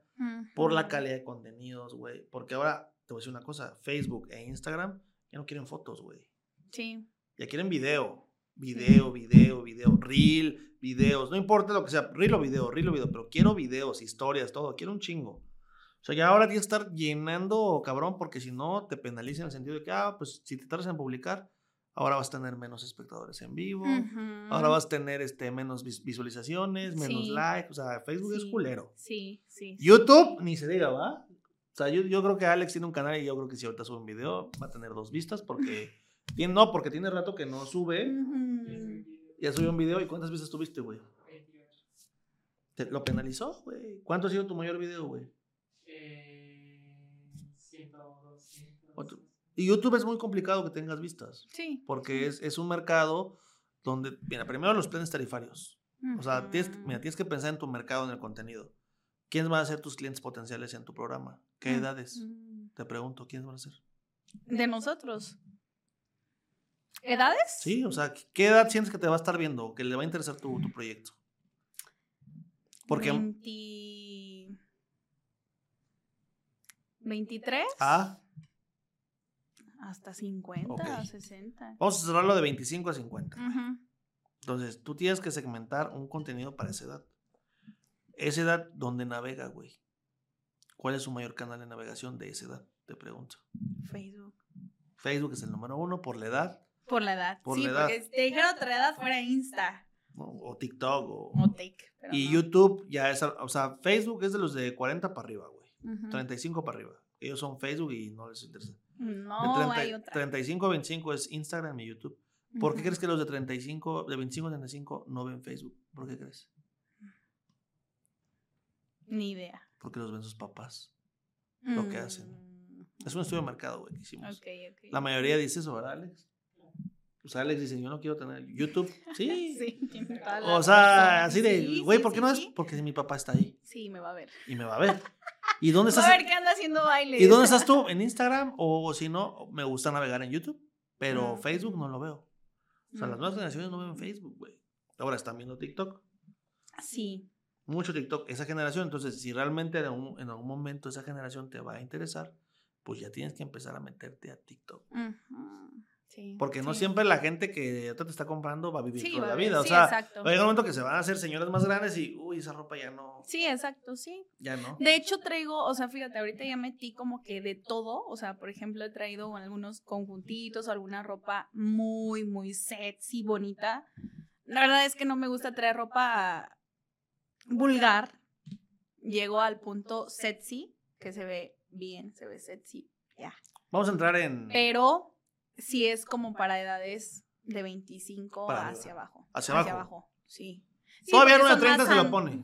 S1: por la calidad de contenidos, güey. Porque ahora, te voy a decir una cosa, Facebook e Instagram ya no quieren fotos, güey.
S2: Sí.
S1: Ya quieren video. Video, video, video, reel, videos. No importa lo que sea, reel o video, reel o video, pero quiero videos, historias, todo. Quiero un chingo. O sea, ya ahora tienes que estar llenando, cabrón, porque si no te penaliza en el sentido de que, ah, pues si te tardas en publicar, ahora vas a tener menos espectadores en vivo. Ahora vas a tener este, menos vis- visualizaciones, menos
S2: Sí.
S1: likes. O sea, Facebook es culero.
S2: Sí, sí. sí.
S1: YouTube, ni se diga, ¿va? O sea, yo, yo creo que Alex tiene un canal y yo creo que si ahorita sube un video va a tener dos vistas porque... (laughs) tiene, no, porque tiene rato que no sube. Ya subió un video y ¿cuántas vistas tuviste, güey? ¿Te- ¿Lo penalizó, güey? ¿Cuánto ha sido tu mayor video, güey? Otro. Y YouTube es muy complicado que tengas vistas
S2: Sí.
S1: porque es, es un mercado donde, mira, primero los planes tarifarios. O sea, tienes, mira, tienes que pensar en tu mercado, en el contenido. ¿Quiénes van a ser tus clientes potenciales en tu programa? ¿Qué
S2: Mm,
S1: edades?
S2: Ujú.
S1: Te pregunto, ¿quiénes van a ser?
S2: De nosotros. ¿Edades?
S1: Sí, o sea, ¿qué edad sientes que te va a estar viendo o que le va a interesar tu, tu proyecto? Porque
S2: 20... 23
S1: A,
S2: hasta 50,
S1: Ok.
S2: 60.
S1: vamos a cerrarlo de 25 a 50.
S2: Ujú.
S1: Entonces, tú tienes que segmentar un contenido para esa edad. Esa edad, ¿dónde navega, güey? ¿Cuál es su mayor canal de navegación de esa edad? Te pregunto.
S2: Facebook.
S1: Facebook es el número uno por la edad,
S2: Por la edad.
S1: Por
S2: sí,
S1: la edad.
S2: porque si te dijera otra edad fuera Insta
S1: o TikTok, o...
S2: o Take. pero
S1: y
S2: no.
S1: YouTube ya es, o sea, Facebook es de los de 40 para arriba, güey.
S2: Ujú.
S1: 35 para arriba. Ellos son Facebook y no les interesa. De
S2: No,
S1: 30
S2: hay otra.
S1: 35 a 25 es Instagram y YouTube. ¿Por qué crees que los de 35, de 25 a 35 no ven Facebook? ¿Por qué crees?
S2: Ni idea.
S1: Porque los ven sus papás. Lo que hacen.
S2: Mm,
S1: Es un estudio de mercado, güey, que hicimos.
S2: Ok, ok.
S1: La mayoría dice eso, ¿verdad, Alex? Pues Alex dice, yo no quiero tener YouTube. (laughs) Sí.
S2: Sí,
S1: O sea, así de, güey,
S2: sí,
S1: ¿por qué
S2: sí,
S1: no es? Porque mi papá está ahí
S2: Sí, me va a ver.
S1: y me va a ver. ¿Y dónde (laughs)
S2: Va
S1: estás?
S2: a ver qué anda haciendo baile.
S1: ¿Y dónde (laughs) estás tú? ¿En Instagram? O si no, me gusta navegar en YouTube, pero
S2: Mm.
S1: Facebook no lo veo. O sea, las
S2: Mm.
S1: nuevas generaciones no ven Facebook, güey. Ahora están viendo TikTok.
S2: Sí.
S1: Mucho TikTok, esa generación. Entonces, si realmente en algún, en algún momento esa generación te va a interesar, pues ya tienes que empezar a meterte a TikTok.
S2: Ujú, Sí.
S1: Porque no
S2: sí.
S1: siempre la gente que te está comprando va a vivir
S2: Sí,
S1: toda la vida. O
S2: sí,
S1: sea,
S2: exacto.
S1: va a llegar un momento que se van a hacer señoras más grandes y, uy, esa ropa ya no,
S2: Sí, exacto, sí.
S1: ya no.
S2: De hecho, traigo, o sea, fíjate, ahorita ya metí como que de todo. O sea, por ejemplo, he traído algunos conjuntitos, alguna ropa muy, muy sexy, bonita. La verdad es que no me gusta traer ropa vulgar. Llego al punto sexy, que se ve bien, se ve sexy, ya.
S1: Vamos a entrar en...
S2: Pero sí es como para edades de 25
S1: Para
S2: hacia
S1: arriba.
S2: abajo.
S1: Hacia abajo.
S2: sí. Sí,
S1: Todavía
S2: porque
S1: no de
S2: son
S1: 30
S2: más
S1: se lo pone.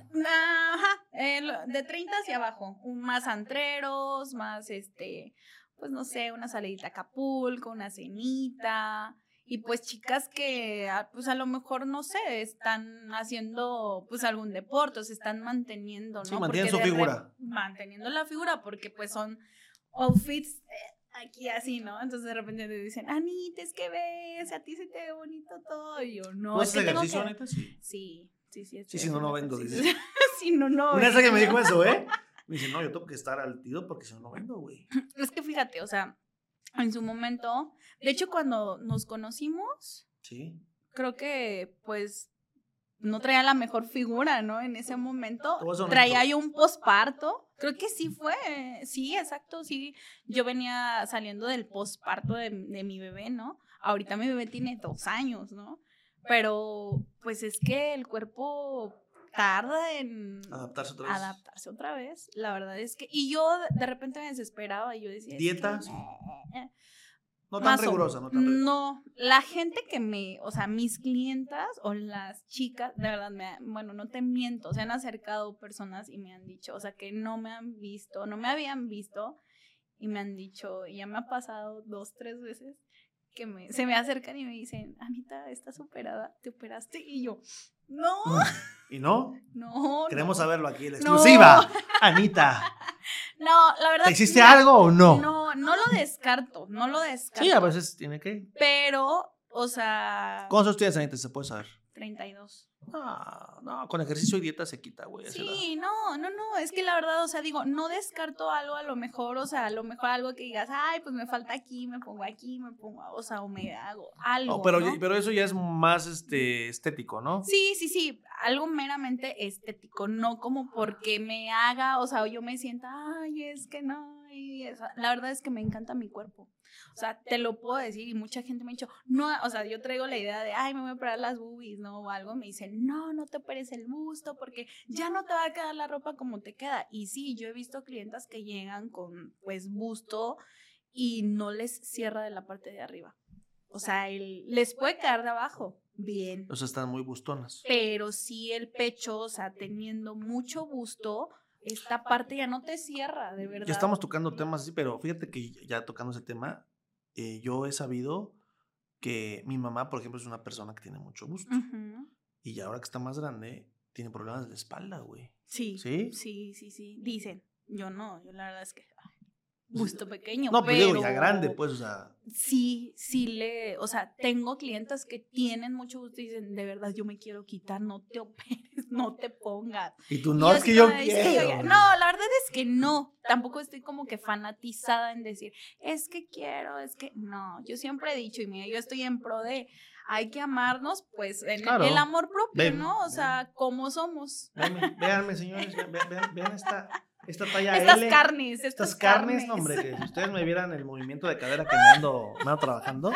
S2: Ajá, eh, de 30 hacia abajo, más antreros, más este, pues no sé, una salidita a Acapulco, una cenita, y pues chicas que pues a lo mejor, no sé, están haciendo pues algún deporte, o se están manteniendo, ¿no?
S1: Sí, mantienen su figura.
S2: Manteniendo la figura, porque pues son outfits eh, aquí así, ¿no? Entonces de repente te dicen, Anita, es que ves, a ti se te ve bonito todo, y yo, no,
S1: ¿Tú
S2: es
S1: haces ejercicio,
S2: que...
S1: neta? Sí.
S2: Sí, sí, sí.
S1: Sí, si no, no vendo,
S2: ejercicio.
S1: dice. (laughs)
S2: si no, no.
S1: Una vez que me dijo eso, ¿eh? (laughs) Me dice, no, yo tengo que estar al tiro porque si no, no vendo, güey.
S2: Es que fíjate, o sea, en su momento, de hecho, cuando nos conocimos,
S1: Sí.
S2: creo que pues no traía la mejor figura, ¿no? En ese momento traía yo un posparto. Creo que sí fue, sí, exacto, sí. Yo venía saliendo del posparto de, de mi bebé, ¿no? Ahorita mi bebé tiene dos años, ¿no? Pero pues es que el cuerpo tarda en
S1: Adaptarse otra vez.
S2: adaptarse otra vez. La verdad es que, y yo de repente me desesperaba y yo decía, es que
S1: ¿Dieta?
S2: no.
S1: No tan
S2: Más o-
S1: rigurosa, no tan rigurosa.
S2: No, la gente que me, o sea, mis clientas o las chicas, de verdad, me, bueno, no te miento, se han acercado personas y me han dicho, o sea, que no me han visto, no me habían visto y me han dicho, y ya me ha pasado dos, tres veces, que me, se me acercan y me dicen, Anita, ¿estás operada? ¿Te operaste? Y yo, no.
S1: ¿Y no?
S2: No.
S1: Queremos saberlo aquí, la exclusiva. Anita. (laughs)
S2: No, la verdad.
S1: ¿Te hiciste algo o no?
S2: No, no lo descarto, no lo descarto.
S1: Sí, a veces tiene que.
S2: Pero, o sea.
S1: ¿Cuántos tienes, Anita? Se puede saber.
S2: 32.
S1: No, no, con ejercicio y dieta se quita, güey.
S2: Sí, no, no, no, es que la verdad, o sea, digo, no descarto algo a lo mejor, o sea, a lo mejor algo que digas, ay, pues me falta aquí, me pongo aquí, me pongo, o sea, o me hago algo.
S1: pero, pero eso ya es más este, estético, ¿no?
S2: Sí, sí, sí, algo meramente estético, no como porque me haga, o sea, yo me sienta, ay, es que no, y la verdad es que me encanta mi cuerpo. O sea, te lo puedo decir y mucha gente me ha dicho, no, o sea, yo traigo la idea de, ay, me voy a operar las boobies, ¿no? O algo, me dicen, no, no te operes el busto porque ya no te va a quedar la ropa como te queda. Y sí, yo he visto clientas que llegan con, pues, busto y no les cierra de la parte de arriba. O sea, el, les puede quedar de abajo, bien.
S1: O sea, están muy bustonas.
S2: Pero sí el pecho, o sea, teniendo mucho busto, esta parte ya no te cierra, de verdad.
S1: Ya estamos tocando temas así, pero fíjate que ya tocando ese tema, eh, yo he sabido que mi mamá, por ejemplo, es una persona que tiene mucho gusto. Y ahora que está más grande, tiene problemas de la espalda, güey.
S2: Sí. ¿Sí? Sí, sí, sí. Dicen. Yo no, yo la verdad es que gusto pequeño. No,
S1: pero,
S2: pues,
S1: digo, ya grande, pues, o sea.
S2: Sí, sí le, o sea, tengo clientes que tienen mucho gusto y dicen, de verdad, yo me quiero quitar, no te operes, (laughs) no te pongas.
S1: Y tú, no, es que yo quiero.
S2: no, la verdad es que no, tampoco estoy como que fanatizada en decir, es que quiero, es que, no, yo siempre he dicho, y mira, yo estoy en pro de, hay que amarnos, pues, en el amor propio, ¿no? O sea, como somos.
S1: Véanme, señores, vean, vean esta esta talla
S2: estas
S1: L,
S2: carnes,
S1: estas, carnes, hombre, que si ustedes me vieran el movimiento de cadera que me ando, me ando trabajando,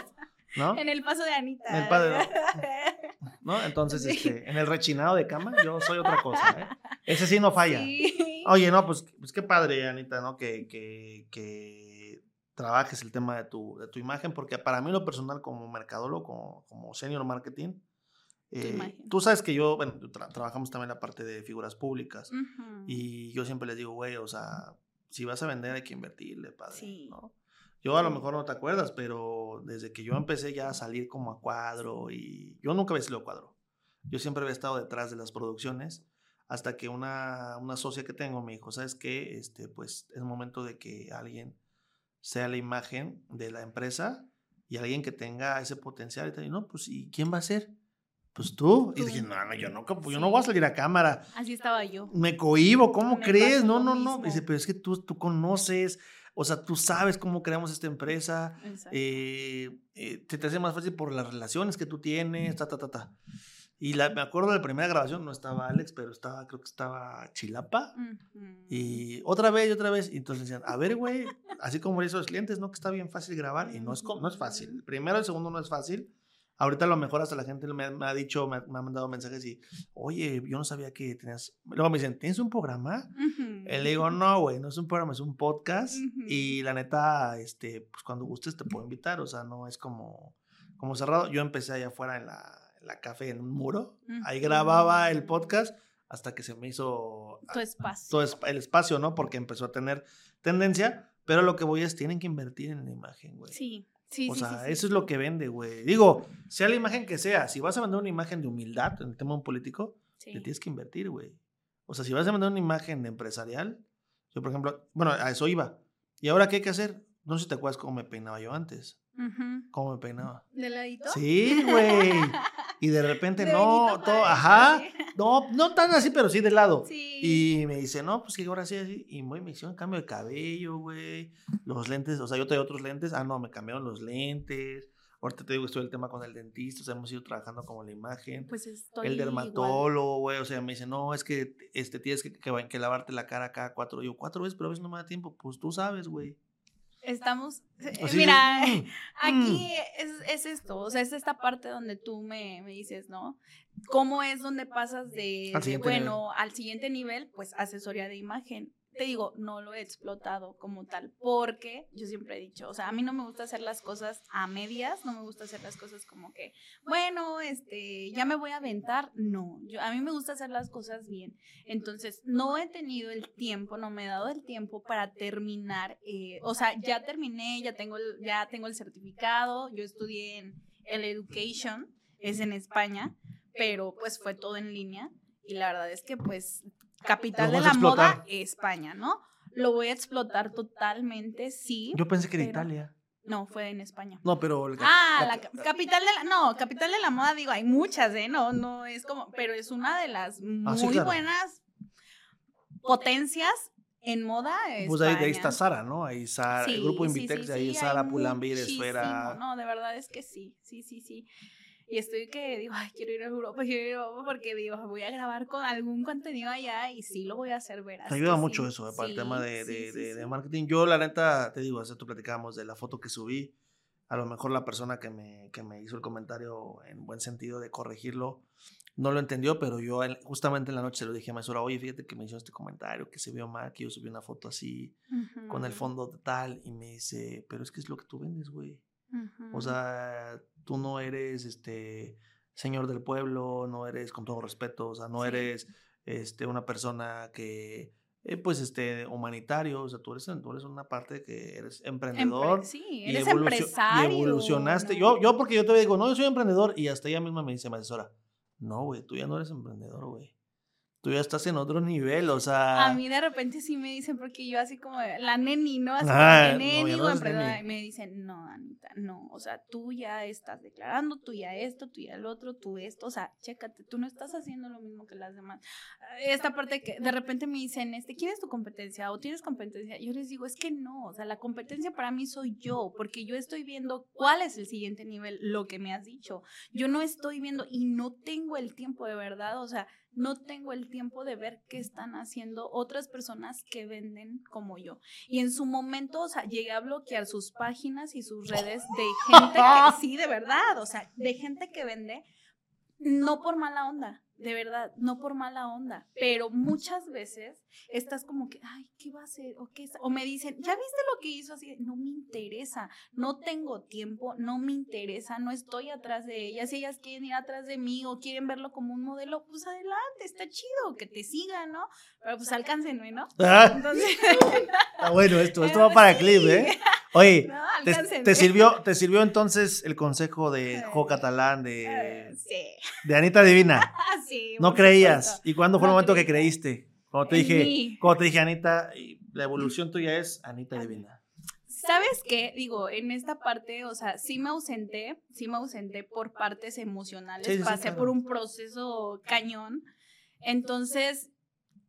S1: ¿no?
S2: En el paso de Anita.
S1: En el paso de, (laughs) ¿no? Entonces, este, en el rechinado de cama, yo soy otra cosa, ¿eh? Ese sí no falla. Oye, no, pues, pues qué padre, Anita, ¿no? Que, que, que trabajes el tema de tu, de tu imagen, porque para mí lo personal como mercadólogo, como, como senior marketing, eh, tú sabes que yo, bueno, trabajamos también la parte de figuras públicas y yo siempre les digo, güey, o sea, si vas a vender hay que invertirle, padre, ¿no? Yo a lo mejor no te acuerdas, pero desde que yo empecé ya a salir como a cuadro y yo nunca había sido cuadro. Yo siempre había estado detrás de las producciones hasta que una, una socia que tengo me dijo, ¿sabes qué? Este, pues es momento de que alguien sea la imagen de la empresa y alguien que tenga ese potencial y tal. Y no, pues ¿y quién va a ser? Pues tú. Y dije, no, no, yo no, yo no voy a salir a cámara.
S2: Así estaba yo.
S1: Me cohibo, ¿cómo crees? No, no, no. Dice, pero es que tú, tú conoces, o sea, tú sabes cómo creamos esta empresa. Eh, eh, te, te hace más fácil por las relaciones que tú tienes, ta, ta, ta, ta. Y la, me acuerdo de la primera grabación, no estaba Alex, pero estaba, creo que estaba Chilapa. Y otra vez y otra vez. Y entonces decían, a ver, güey, así como hizo los clientes, ¿no? Que está bien fácil grabar. Y no es, no es fácil. El primero el segundo no es fácil. Ahorita a lo mejor hasta la gente me, ha dicho, me, ha mandado mensajes y, oye, yo no sabía que tenías. Luego me dicen, ¿tienes un programa? le digo, no, güey, no es un programa, es un podcast. Y la neta, este, pues cuando gustes te puedo invitar. O sea, no es como, como cerrado. Yo empecé allá afuera en la, la café, en un muro. Ahí grababa el podcast hasta que se me hizo.
S2: Tu espacio.
S1: Todo el espacio, ¿no? Porque empezó a tener tendencia. Pero lo que voy es, tienen que invertir en la imagen, güey.
S2: Sí
S1: o sea, eso es lo que vende, güey. Digo, sea la imagen que sea, si vas a vender una imagen de humildad en el tema de un político, le tienes que invertir, güey. O sea, si vas a vender una imagen de empresarial, yo, por ejemplo, bueno, a eso iba. ¿Y ahora qué hay que hacer? No sé si te acuerdas cómo me peinaba yo antes. ¿Cómo me peinaba?
S2: ¿De ladito?
S1: Sí, güey. Y de (laughs) repente, no, todo, ajá. No, no tan así, pero sí de lado. Sí. Y me dice, no, pues que ahora sí, así. Y muy, me hicieron cambio de cabello, güey. Los lentes, o sea, yo tenía otros lentes. Ah, no, me cambiaron los lentes. Ahorita te digo, estoy el tema con el dentista, o sea, hemos ido trabajando como la imagen.
S2: Pues estoy
S1: El dermatólogo, güey, o sea, me dice, no, es que este, tienes que, que, que lavarte la cara cada cuatro. Yo, cuatro veces, pero a veces no me da tiempo. Pues tú sabes, güey.
S2: Estamos, mira, aquí mm. es, esto, o sea, es esta parte donde tú me, dices, ¿no? ¿Cómo es donde pasas de, bueno, al siguiente nivel? Pues asesoría de imagen. Te digo, no lo he explotado como tal, porque yo siempre he dicho, o sea, a mí no me gusta hacer las cosas a medias, no me gusta hacer las cosas como que, bueno, este, ya me voy a aventar, no, a mí me gusta hacer las cosas bien. Entonces, no he tenido el tiempo, no me he dado el tiempo para terminar, eh, o sea, ya terminé, ya tengo, el, ya tengo el certificado, yo estudié en el Education, es en España, pero pues fue todo en línea y la verdad es que pues capital de la moda, España, ¿no? Lo voy a explotar totalmente, sí.
S1: Yo pensé que era Italia.
S2: No, fue en España.
S1: No, pero...
S2: ah, la, capital de la... No, capital de la moda, digo, hay muchas, ¿eh? No, no, es como... Pero es una de las ah, muy buenas potencias en moda.
S1: Pues ahí, ahí, está Sara, ¿no? Ahí Sara, el grupo Invitex, ahí Sara, Pulambir, Esfera.
S2: No, de verdad es que sí, sí, sí, sí. Y estoy que digo, ay, quiero ir a Europa, quiero ir a Europa porque digo, voy a grabar con algún contenido allá y sí lo voy a hacer ver.
S1: Te ayuda mucho eso, para el tema de, de, de, marketing. Yo, la neta, te digo, hace tú platicábamos de la foto que subí. A lo mejor la persona que me, que me hizo el comentario en buen sentido de corregirlo no lo entendió, pero yo justamente en la noche se lo dije a Mesura, oye, fíjate que me hizo este comentario, que se vio mal, que yo subí una foto así, con el fondo tal, y me dice, pero es que es lo que tú vendes, güey. O sea, tú no eres este señor del pueblo, no eres con todo respeto, o sea, no eres este una persona que eh, pues este humanitario, o sea, tú eres, tú eres una parte que eres emprendedor.
S2: sí, eres empresario.
S1: Y evolucionaste. Yo, yo porque yo te digo, no, yo soy emprendedor y hasta ella misma me dice, me asesora, no, güey, tú ya no eres emprendedor, güey tú ya estás en otro nivel, o sea.
S2: A mí de repente sí me dicen, porque yo así como la neni, ¿no? Así como neni o emprendedora, y me dicen, no, Anita, no, o sea, tú ya estás declarando, tú ya esto, tú ya el otro, tú esto, o sea, chécate, tú no estás haciendo lo mismo que las demás. Esta parte que de repente me dicen, este, ¿quién es tu competencia? ¿O tienes competencia? Yo les digo, es que no, o sea, la competencia para mí soy yo, porque yo estoy viendo cuál es el siguiente nivel, lo que me has dicho. Yo no estoy viendo y no tengo el tiempo de verdad, o sea, no tengo el tiempo de ver qué están haciendo otras personas que venden como yo. Y en su momento, o sea, llegué a bloquear sus páginas y sus redes de gente que, (laughs) sí, de verdad, o sea, de gente que vende, no por mala onda, de verdad, no por mala onda, pero muchas veces estás como que, ay, ¿qué va a hacer? O, qué o me dicen, ¿ya viste lo que hizo así? No me interesa, no tengo tiempo, no me interesa, no estoy atrás de ellas. Si ellas quieren ir atrás de mí o quieren verlo como un modelo, pues adelante, está chido, que te sigan, ¿no? Pero pues alcáncenme, ¿no?
S1: Ah. Entonces... (laughs) ah, bueno, esto, esto va para clip, ¿eh? Oye, (laughs) te, sirvió, ¿te sirvió entonces el consejo de (laughs) Jo Catalán, de, de Anita Divina?
S2: sí.
S1: No creías. ¿Y cuándo fue el momento que creíste? Cuando te dije, cuando te dije, Anita, la evolución tuya es Anita Divina.
S2: ¿Sabes qué? Digo, en esta parte, o sea, sí me ausenté, sí me ausenté por partes emocionales, pasé por un proceso cañón. Entonces,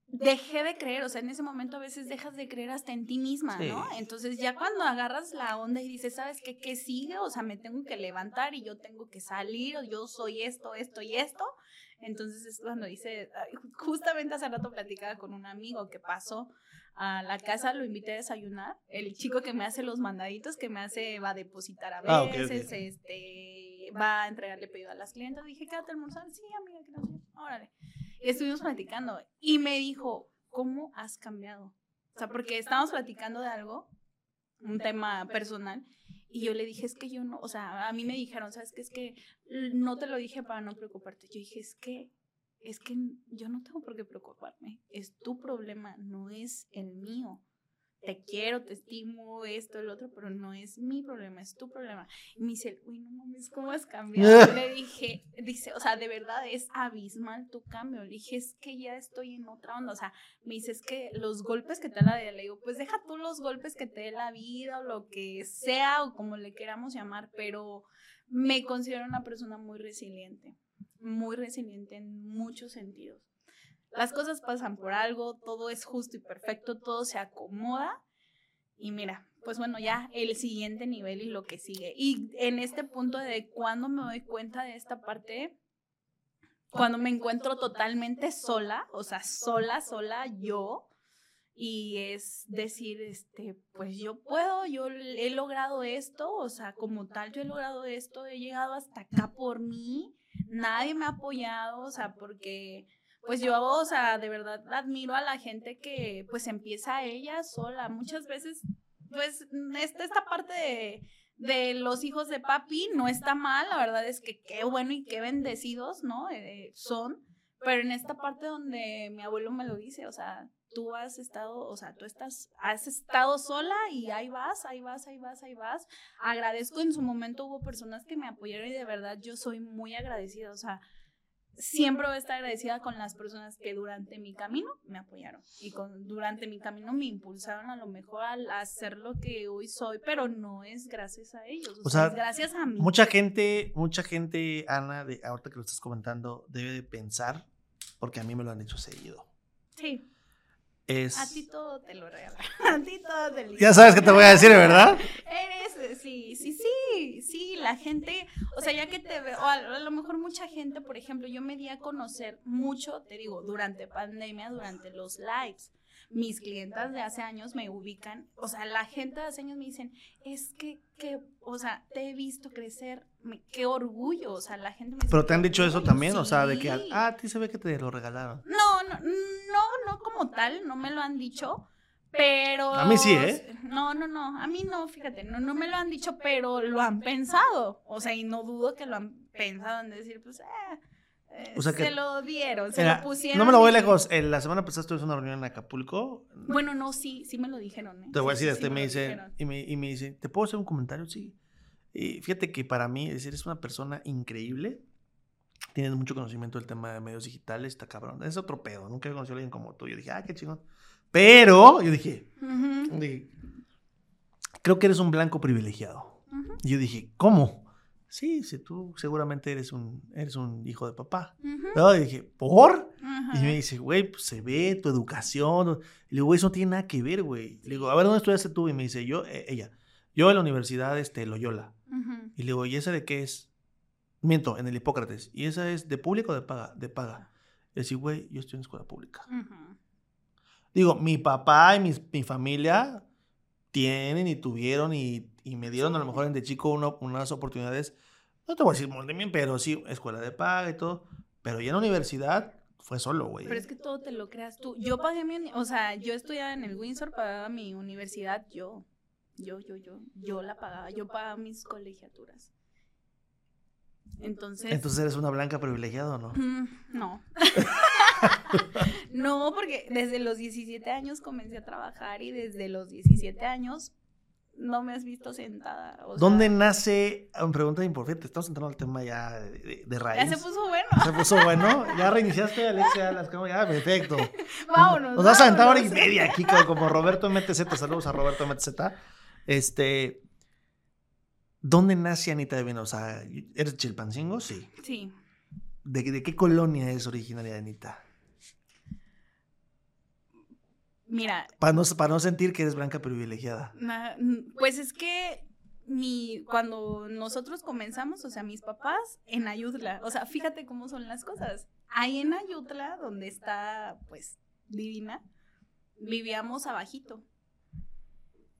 S2: dejé de creer, o sea, en ese momento a veces dejas de creer hasta en ti misma, ¿no? Entonces ya cuando agarras la onda y dices, ¿sabes qué? ¿Qué sigue? O sea, me tengo que levantar y yo tengo que salir, o yo soy esto, esto y esto. Entonces es cuando dice, justamente hace rato platicaba con un amigo que pasó a la casa, lo invité a desayunar, el chico que me hace los mandaditos, que me hace, va a depositar a ah, veces, este, va a entregarle pedido a las clientes, dije, quédate a almorzar, sí, amiga, que no órale. Y estuvimos platicando y me dijo, ¿cómo has cambiado? O sea, porque estábamos platicando de algo, un tema personal, y yo le dije, es que yo no, o sea, a mí me dijeron, ¿sabes qué? Es que no te lo dije para no preocuparte. Yo dije, es que, es que yo no tengo por qué preocuparme. Es tu problema, no es el mío te quiero, te estimo, esto, el otro, pero no es mi problema, es tu problema. Y me dice, uy, no mames, ¿cómo has cambiado? le dije, (laughs) dice, o sea, de verdad es abismal tu cambio. Le dije, es que ya estoy en otra onda. O sea, me dice, es que los golpes que te da la vida, le digo, pues deja tú los golpes que te dé la vida o lo que sea o como le queramos llamar, pero me considero una persona muy resiliente, muy resiliente en muchos sentidos. Las cosas pasan por algo, todo es justo y perfecto, todo se acomoda. Y mira, pues bueno, ya el siguiente nivel y lo que sigue. Y en este punto de cuando me doy cuenta de esta parte, cuando me encuentro totalmente sola, o sea, sola, sola, yo, y es decir, este, pues yo puedo, yo he logrado esto, o sea, como tal, yo he logrado esto, he llegado hasta acá por mí, nadie me ha apoyado, o sea, porque pues yo, o sea, de verdad admiro a la gente que pues empieza ella sola. Muchas veces, pues, esta, esta parte de, de los hijos de papi no está mal, la verdad es que qué bueno y qué bendecidos, ¿no? Eh, son, pero en esta parte donde mi abuelo me lo dice, o sea, tú has estado, o sea, tú estás, has estado sola y ahí vas, ahí vas, ahí vas, ahí vas. Agradezco en su momento hubo personas que me apoyaron y de verdad yo soy muy agradecida, o sea, siempre voy a estar agradecida con las personas que durante mi camino me apoyaron y con, durante mi camino me impulsaron a lo mejor a, hacer lo que hoy soy, pero no es gracias a ellos, o, sea, es gracias a mí.
S1: Mucha gente, mucha gente, Ana, de, ahorita que lo estás comentando, debe de pensar, porque a mí me lo han dicho seguido.
S2: Sí.
S1: Es...
S2: A ti todo te lo regalan. (laughs) A ti todo te lo
S1: Ya sabes qué te voy a decir, ¿verdad?
S2: Eres, sí, sí, sí, sí, la gente, o sea, ya que te veo, a, a, lo mejor mucha gente, por ejemplo, yo me di a conocer mucho, te digo, durante pandemia, durante los lives mis clientas de hace años me ubican, o sea, la gente de hace años me dicen, es que, que o sea, te he visto crecer, me, qué orgullo, o sea, la gente me dice,
S1: Pero te han dicho eso también, sí. o sea, de que, ah, a ti se ve que te lo regalaron.
S2: No, no, no, no como tal, no me lo han dicho. Pero.
S1: A mí sí, ¿eh?
S2: No, no, no. A mí no, fíjate. No, no me lo han dicho, pero lo han pensado. O sea, y no dudo que lo han pensado en decir, pues, eh, o sea que, se lo dieron, se
S1: era,
S2: lo pusieron.
S1: No me lo voy lejos. En la semana pasada tuviste una reunión en Acapulco.
S2: Bueno, no, sí, sí me lo dijeron. ¿eh?
S1: Te voy a decir,
S2: sí,
S1: este
S2: sí
S1: me,
S2: me
S1: dice, y me, y me dice, ¿te puedo hacer un comentario? Sí. Y fíjate que para mí, es decir, es una persona increíble. Tienes mucho conocimiento del tema de medios digitales, está cabrón. Es otro pedo. Nunca he conocido a alguien como tú. Yo dije, ah, qué chingón. Pero, yo dije,
S2: Uh -huh.
S1: dije creo que eres un blanco privilegiado.
S2: Uh -huh.
S1: Yo dije, ¿cómo? Sí, sí, tú seguramente eres un, eres un hijo de papá.
S2: Uh -huh.
S1: ¿No? Y dije, ¿por?
S2: Uh.
S1: Y me dice, güey, pues se ve tu educación. Y le digo, güey, eso no tiene nada que ver, güey. Le digo, a ver, ¿dónde estudiaste tú? Y me dice, yo, eh, ella, yo en la universidad este, Loyola. Y le digo, ¿y esa de qué es? Miento, en el Hipócrates. ¿Y esa es de pública o de paga? De paga. Y decir, güey, yo estoy en escuela pública. Digo, mi papá y mi, mi, familia tienen y tuvieron y, y me dieron a lo mejor de chico uno, unas oportunidades, no te voy a decir muy bien, pero sí, escuela de paga y todo. Pero ya en la universidad fue solo, güey.
S2: Pero es que todo te lo creas tú. Yo pagué mi, o sea, yo estudiaba en el Windsor, pagaba mi universidad yo. Yo, yo, yo, yo la pagaba, yo pagaba mis colegiaturas. Entonces.
S1: Entonces eres una blanca privilegiada, ¿no?
S2: Mm, (laughs) no. (laughs) no, porque desde los 17 años comencé a trabajar y desde los 17 años no me has visto sentada. O
S1: ¿Dónde
S2: sea,
S1: nace? Una pregunta importante. Estamos entrando al tema ya de, de, de, raíz.
S2: Ya se puso bueno.
S1: Se puso bueno. Ya reiniciaste, Alexia. Las como ya, perfecto. (laughs)
S2: Vámonos.
S1: Nos vas a aventar hora y media aquí, como, como Roberto MTZ. Saludos a Roberto MTZ. Este. ¿Dónde nace Anita de Vino? O sea, ¿eres chilpancingo? Sí.
S2: Sí.
S1: ¿De, ¿De, qué colonia es originaria Anita?
S2: Mira.
S1: Para no, para no sentir que eres blanca privilegiada.
S2: Pues es que mi, cuando nosotros comenzamos, o sea, mis papás en Ayutla, o sea, fíjate cómo son las cosas. Ahí en Ayutla, donde está, pues, Divina, vivíamos abajito.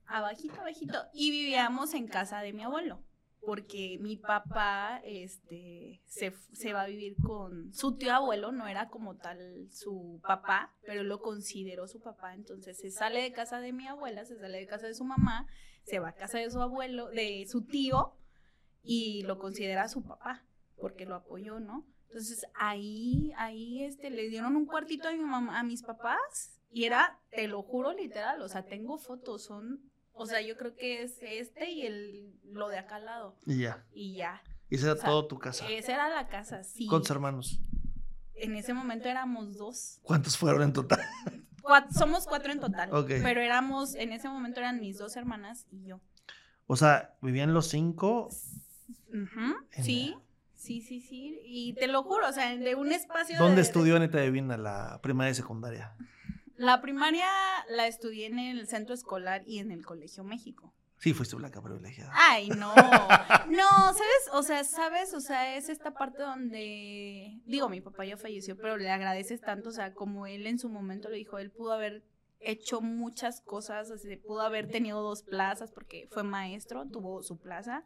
S2: Abajito, abajito. Y vivíamos en casa de mi abuelo porque mi papá este, se, se, va a vivir con su tío abuelo, no era como tal su papá, pero lo consideró su papá, entonces se sale de casa de mi abuela, se sale de casa de su mamá, se va a casa de su abuelo, de su tío, y lo considera su papá, porque lo apoyó, ¿no? Entonces ahí, ahí este, le dieron un cuartito a, mi mamá, a mis papás, y era, te lo juro literal, o sea, tengo fotos, son o sea, yo creo que es este y el lo de acá al lado.
S1: Y ya.
S2: Y ya.
S1: Y esa era o sea, todo tu casa.
S2: Esa era la casa, sí.
S1: ¿Cuántos hermanos?
S2: En ese momento éramos dos.
S1: ¿Cuántos fueron en total?
S2: Cuatro, somos cuatro en total.
S1: Okay.
S2: Pero éramos, en ese momento eran mis dos hermanas y yo.
S1: O sea, ¿vivían los cinco?
S2: Uh -huh. Sí. La... Sí, sí, sí. Y te lo juro, o sea, de un espacio.
S1: ¿Dónde
S2: de,
S1: estudió Anita Divina la primaria y secundaria?
S2: La primaria la estudié en el centro escolar y en el Colegio México.
S1: Sí, fuiste blanca privilegiada.
S2: Ay, no. No, ¿sabes? O sea, ¿sabes? O sea, es esta parte donde, digo, mi papá ya falleció, pero le agradeces tanto, o sea, como él en su momento le dijo, él pudo haber hecho muchas cosas, o sea, pudo haber tenido dos plazas porque fue maestro, tuvo su plaza,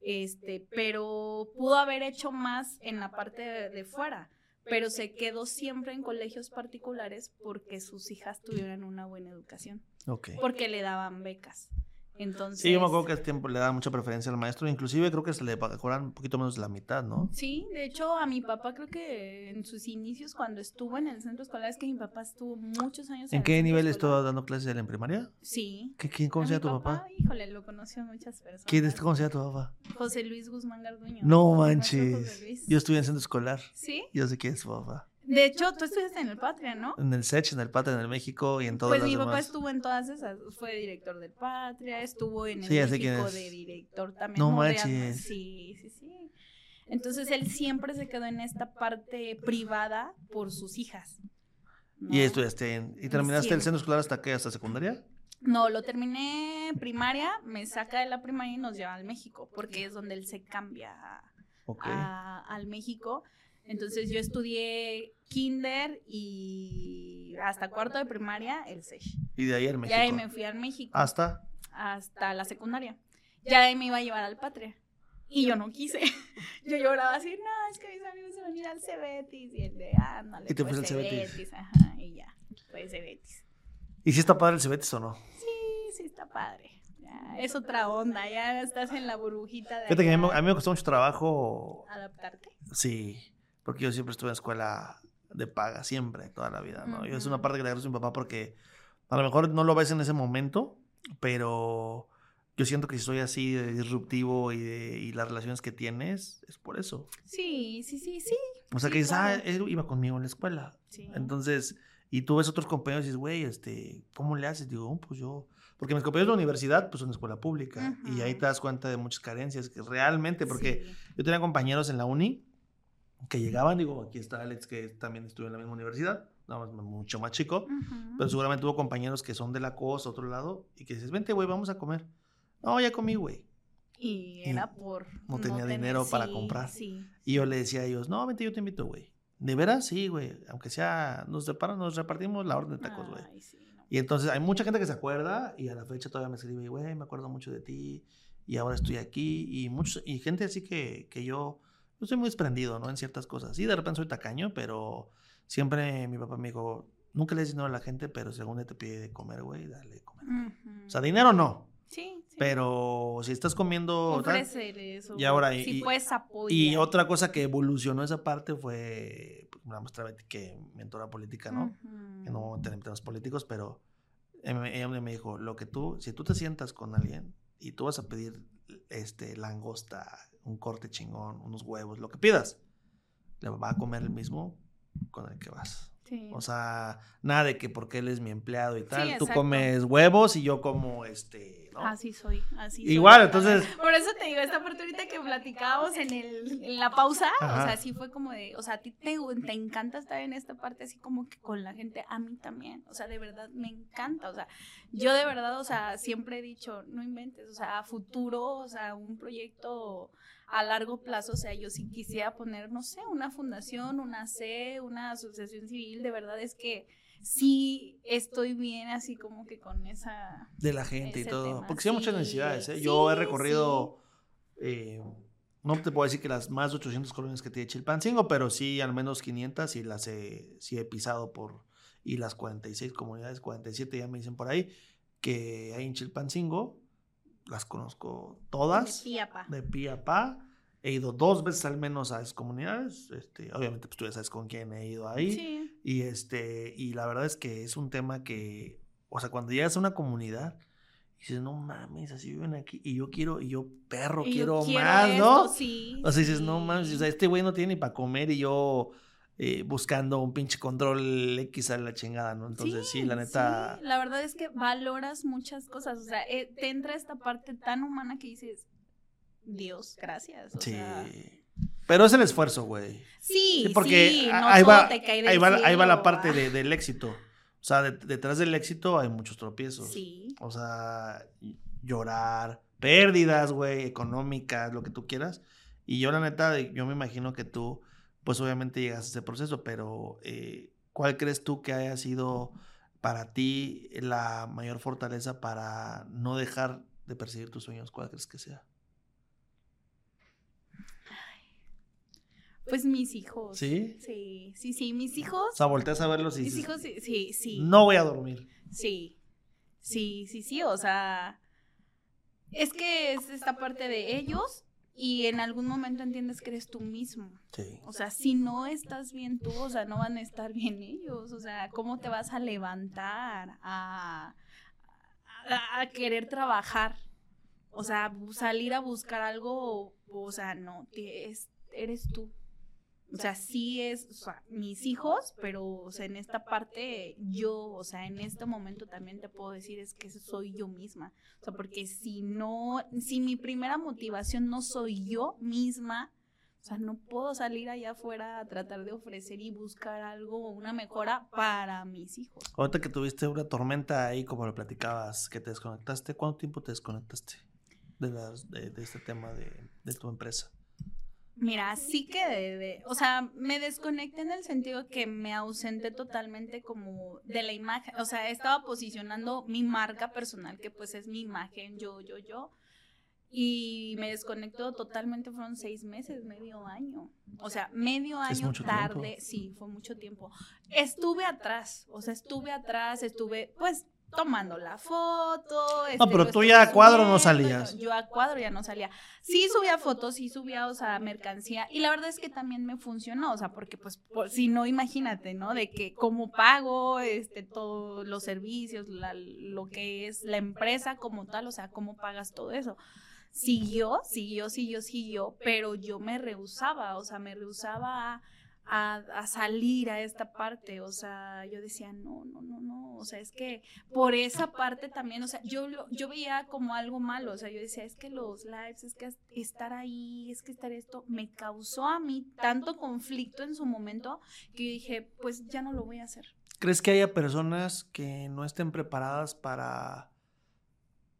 S2: este, pero pudo haber hecho más en la parte de, de fuera pero se quedó siempre en colegios particulares porque sus hijas tuvieran una buena educación, porque le daban becas. Entonces,
S1: Sí, yo me acuerdo que tiempo le daba mucha preferencia al maestro. Inclusive creo que se le cobran un poquito menos de la mitad, ¿no?
S2: Sí, de hecho a mi papá creo que en sus inicios cuando estuvo en el centro escolar es que mi papá estuvo muchos años
S1: ¿En
S2: el
S1: qué nivel estuvo dando clases él en primaria?
S2: Sí.
S1: ¿Qué, ¿Quién
S2: A
S1: conocía a
S2: mi
S1: tu papá?
S2: Híjole, lo conoció a muchas personas.
S1: ¿Quién es- conocía a tu papá?
S2: José Luis Guzmán Garduño.
S1: No manches. Yo estuve en centro escolar.
S2: Sí.
S1: Yo sé quién es su papá.
S2: De hecho, tú estudiaste en el Patria, ¿no?
S1: En el SECH, en el PATA, en el México y en todas
S2: Pues
S1: las
S2: mi papá
S1: demás.
S2: estuvo en todas esas, fue director del Patria, estuvo en el
S1: Sí,
S2: México de director también.
S1: No manches.
S2: Sí, sí, sí. Entonces él siempre se quedó en esta parte privada por sus hijas. ¿no?
S1: Y estudiaste en- ¿Y terminaste el
S2: Siempre.
S1: centro escolar hasta qué? ¿Hasta secundaria?
S2: No, lo terminé primaria, me saca de la primaria y nos lleva al México, porque es donde él se cambia a- al México. Entonces yo estudié kinder y hasta cuarto de primaria el SESH.
S1: Y de ahí en
S2: Ya
S1: México. Ah.
S2: ahí me fui al México
S1: Hasta.
S2: hasta la secundaria. Ya de ahí me iba a llevar al Patria. Y yo no quise. (laughs) Yo lloraba así, no, es que mis amigos se van a ir al Cebetis. Y el de, ándale,
S1: Y te
S2: pues,
S1: fuiste al Cebetis.
S2: Ajá, y ya, fue Cebetis.
S1: ¿Y si está padre el Cebetis o no?
S2: Sí, sí está padre. Ya, es otra onda, ya estás en la burbujita de
S1: Fíjate que a mí, a mí me costó mucho trabajo.
S2: adaptarte.
S1: Sí. Porque yo siempre estuve en escuela de paga, siempre, toda la vida, ¿no? Yo es una parte que le agradezco a mi papá porque a lo mejor no lo ves en ese momento, pero yo siento que si soy así de disruptivo y, de- y las relaciones que tienes, es por eso.
S2: Sí, sí, sí, sí.
S1: O sea,
S2: Sí,
S1: que dices,
S2: claro.
S1: ah, él iba conmigo en la escuela.
S2: sí.
S1: Entonces, y tú ves otros compañeros y dices, güey, este, ¿cómo le haces? Digo, "Oh, pues yo. Porque mis compañeros de la universidad, pues son escuela pública. Y ahí te das cuenta de muchas carencias, que realmente, porque
S2: Sí.
S1: yo tenía compañeros en la uni que llegaban, digo, aquí está Alex, que también estuvo en la misma universidad, nada más mucho más chico, pero seguramente tuvo compañeros que son de la costa, otro lado, y que dices, vente, güey, vamos a comer. No, ya comí, güey.
S2: Y
S1: y
S2: era por.
S1: no tenía dinero para
S2: sí,
S1: comprar.
S2: Sí.
S1: Y yo le decía a ellos, no, vente, yo te invito, güey. ¿De veras? Sí, güey. Aunque sea, nos, separan, nos repartimos la orden de tacos, güey.
S2: Ay, sí, no.
S1: Y entonces hay mucha gente que se acuerda y a la fecha todavía me escribe, güey, me acuerdo mucho de ti y ahora estoy aquí. Y, muchos, y gente así que, que yo, yo soy muy desprendido, ¿no? En ciertas cosas. Sí, de repente soy tacaño, pero siempre mi papá me dijo, nunca le des dinero a la gente, pero si algún día te pide de comer, güey, dale de comer. O sea, dinero no,
S2: sí, sí.
S1: pero si estás comiendo...
S2: eso.
S1: y ahora,
S2: Si
S1: y-
S2: puedes apoyar.
S1: y otra cosa que evolucionó esa parte fue pues, una maestra Betty que mentora política, ¿no?
S2: Ujú.
S1: que no en temas políticos, pero em- ella me dijo, lo que tú, si tú te sientas con alguien y tú vas a pedir este langosta, un corte chingón, unos huevos, lo que pidas, le va a comer el mismo con el que vas.
S2: Sí.
S1: O sea, nada de que porque él es mi empleado y tal, tú comes huevos y yo como este, ¿no?
S2: Así soy, así soy.
S1: Igual, entonces,
S2: Por eso te digo, esta parte ahorita que platicábamos en, el, en la pausa,
S1: Ajá.
S2: o sea, sí fue como de, o sea, a ti te, te encanta estar en esta parte así como que con la gente, a mí también, o sea, de verdad me encanta, o sea, yo de verdad, o sea, siempre he dicho, no inventes, o sea, a futuro, o sea, un proyecto a largo plazo, o sea, yo sí quisiera poner, no sé, una fundación, una C, una asociación civil, de verdad es que sí estoy bien así como que con esa...
S1: de la gente y todo.
S2: tema,
S1: Porque sí hay muchas necesidades, ¿eh? Yo he
S2: sí,
S1: recorrido, eh, no te puedo decir que las más de 800 colonias que tiene Chilpancingo, pero sí al menos 500 y las he, sí he pisado por, y las 46 comunidades, 47 ya me dicen por ahí, que hay en Chilpancingo, las conozco todas,
S2: De pie a pa.
S1: de pie a pa. He ido dos veces al menos a esas comunidades. Este, obviamente, pues tú ya sabes con quién he ido ahí.
S2: Sí.
S1: Y este, y la verdad es que es un tema que, o sea, cuando llegas a una comunidad, dices, no mames, así viven aquí, y yo quiero, y yo perro
S2: Y yo
S1: quiero, más,
S2: esto,
S1: ¿no?
S2: Sí,
S1: O sea, dices, no mames, o sea, este güey no tiene ni para comer y yo eh, buscando un pinche control X a la chingada, ¿no? Entonces, sí, la neta,
S2: sí, la verdad es que valoras muchas cosas. O sea, eh, te entra esta parte tan humana que dices, Dios, gracias. O
S1: sí.
S2: sea,
S1: Pero es el esfuerzo, güey.
S2: sí,
S1: Sí, porque
S2: sí,
S1: a-
S2: no
S1: ahí, va,
S2: te cae del
S1: ahí, va, ahí va la parte
S2: ah.
S1: de- del éxito. O sea, de- detrás del éxito hay muchos tropiezos.
S2: Sí,
S1: O sea, llorar, pérdidas, güey, económicas, lo que tú quieras. Y yo, la neta, yo me imagino que tú, pues obviamente llegas a ese proceso, pero eh, ¿cuál crees tú que haya sido para ti la mayor fortaleza para no dejar de perseguir tus sueños? ¿Cuál crees que sea?
S2: Pues mis hijos.
S1: ¿Sí?
S2: Sí, sí, sí, mis hijos.
S1: O sea, volteas a verlos y
S2: Mis
S1: dices,
S2: hijos, sí, sí, sí.
S1: no voy a dormir.
S2: Sí, sí, sí, sí, o sea, es que es esta parte de ellos y en algún momento entiendes que eres tú mismo.
S1: Sí.
S2: O sea, si no estás bien tú, o sea, no van a estar bien ellos. O sea, ¿cómo te vas a levantar a, a, a querer trabajar? O sea, salir a buscar algo, o sea, no, te- es- eres tú. O sea, sí es, mis hijos, pero, o sea, en esta parte, yo, o sea, en este momento también te puedo decir es que soy yo misma. O sea, porque si no, si mi primera motivación no soy yo misma, o sea, no puedo salir allá afuera a tratar de ofrecer y buscar algo, una mejora para mis hijos.
S1: Ahorita que tuviste una tormenta ahí, como lo platicabas, que te desconectaste, ¿cuánto tiempo te desconectaste de, las, de, de este tema de, de tu empresa?
S2: Mira, sí que de, de- o sea, me desconecté en el sentido que me ausenté totalmente como de la imagen, o sea, estaba posicionando mi marca personal, que pues es mi imagen, yo, yo, yo, y me desconectó totalmente, fueron seis meses, medio año, o sea, medio año tarde,
S1: tiempo.
S2: sí, fue mucho tiempo. Estuve atrás, o sea, estuve atrás, estuve, pues, tomando la foto. este,
S1: pero
S2: lo
S1: tú ya a cuadro no salías.
S2: Yo, yo a cuadro ya no salía. Sí subía fotos, sí subía, o sea, mercancía. Y la verdad es que también me funcionó, o sea, porque pues, por- si no, imagínate, ¿no? De que cómo pago, este, todos los servicios, la- lo que es la empresa como tal, o sea, cómo pagas todo eso. Siguió, siguió, siguió, siguió, pero yo me rehusaba, o sea, me rehusaba a, a, a salir a esta parte, o sea, yo decía, no, no, no, no, o sea, es que por esa parte también, o sea, yo, yo veía como algo malo, o sea, yo decía, es que los lives, es que estar ahí, es que estar esto, me causó a mí tanto conflicto en su momento que yo dije, pues ya no lo voy a hacer.
S1: ¿Crees que haya personas que no estén preparadas para,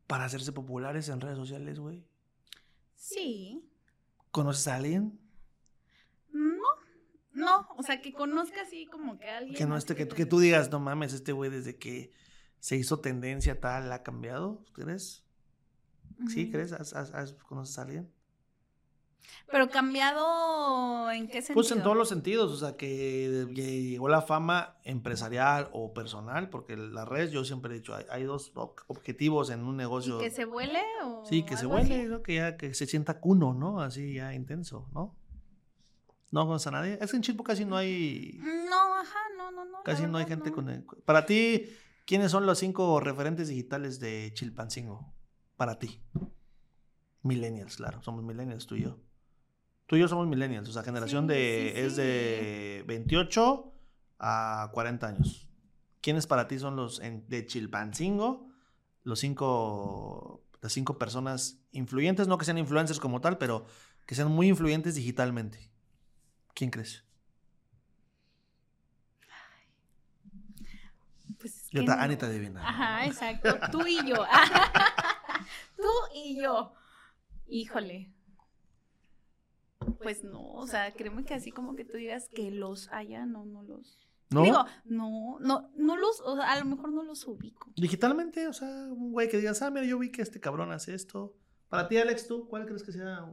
S1: para hacerse populares en redes sociales, güey?
S2: Sí,
S1: ¿Conoces a alguien?
S2: No, o sea, que conozca así como que alguien.
S1: Que no esté, que, que tú digas, no mames, este güey desde que se hizo tendencia tal ha cambiado, ¿crees? ¿Sí? ¿Crees? ¿Has- has- has- ¿Conoces a alguien?
S2: Pero cambiado, ¿en qué sentido?
S1: Pues en todos los sentidos, o sea, que llegó la fama empresarial o personal, porque las redes, yo siempre he dicho, hay, hay dos ob- objetivos en un
S2: ¿Y
S1: negocio.
S2: que se vuele o
S1: Sí, que se
S2: así?
S1: ¿no? Que ya que se sienta cuno, ¿no? Así ya intenso, ¿no? ¿No conoces a nadie? Es que en Chilpo casi no hay,
S2: No, ajá, no, no, no.
S1: casi no hay gente
S2: no.
S1: con el... Para ti, ¿quiénes son los cinco referentes digitales de Chilpancingo? Para ti. Millennials, claro, somos millennials, tú y yo. Tú y yo somos millennials, o sea, generación
S2: Sí,
S1: de...
S2: sí,
S1: es de 28 a 40 años. ¿Quiénes para ti son los en- de Chilpancingo? Los cinco, las cinco personas influyentes, no que sean influencers como tal, pero que sean muy influyentes digitalmente. ¿Quién crees?
S2: Pues es
S1: Yo
S2: que
S1: ta-
S2: no.
S1: Anita adivina.
S2: Ajá, exacto. (laughs) Tú y yo. (laughs) Tú y yo. Híjole. Pues no, o sea, créeme que así como que tú digas que los haya, no, no los.
S1: ¿No?
S2: Digo, no, no, no los, o sea, a lo mejor no los ubico.
S1: Digitalmente, o sea, un güey que digas, ah, mira, yo vi que este cabrón hace esto. Para ti, Alex, ¿tú cuál crees que sea?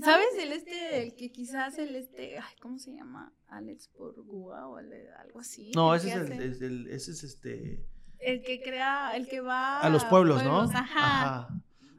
S2: ¿Sabes el este, el que quizás el este, ay, ¿cómo se llama? Alex Porgua o algo así.
S1: No, ese es el, el- ese es este.
S2: El que crea, el que va
S1: A los pueblos, ¿no?
S2: Ajá.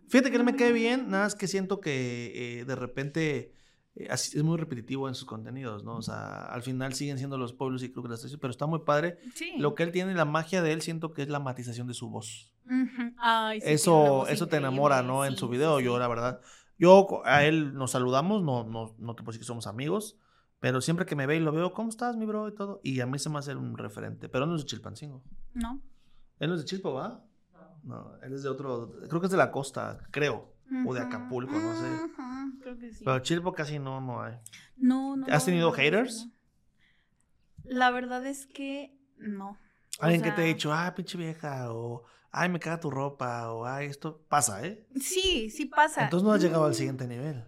S1: Fíjate que no me cae bien, nada más que siento que eh, de repente eh, así- es muy repetitivo en sus contenidos, ¿no? O sea, al final siguen siendo los pueblos y creo que las pero está muy padre.
S2: Sí.
S1: Lo que él tiene, la magia de él, siento que es la matización de su voz.
S2: Ujú. Ay, sí,
S1: eso eso te enamora, ¿no? En su video,
S2: sí.
S1: yo la verdad, yo a él nos saludamos, no, no, no te puedo decir que somos amigos, pero siempre que me ve y lo veo, ¿cómo estás, mi bro? Y todo, y a mí se me hace un referente, pero no es de Chilpancingo.
S2: ¿No?
S1: Él no es de Chilpo, ¿va? No, él es de otro, creo que es de la costa, creo. O de Acapulco, no sé.
S2: ujú, Creo que sí.
S1: Pero Chilpo casi no, no hay.
S2: No, no.
S1: ¿Has tenido haters?
S2: La verdad es que no. O
S1: Alguien que te ha dicho, ah, pinche vieja, o ay, me caga tu ropa, o ay, esto pasa, ¿eh?
S2: Sí, sí pasa.
S1: Entonces no has llegado al
S2: Mm,
S1: siguiente nivel.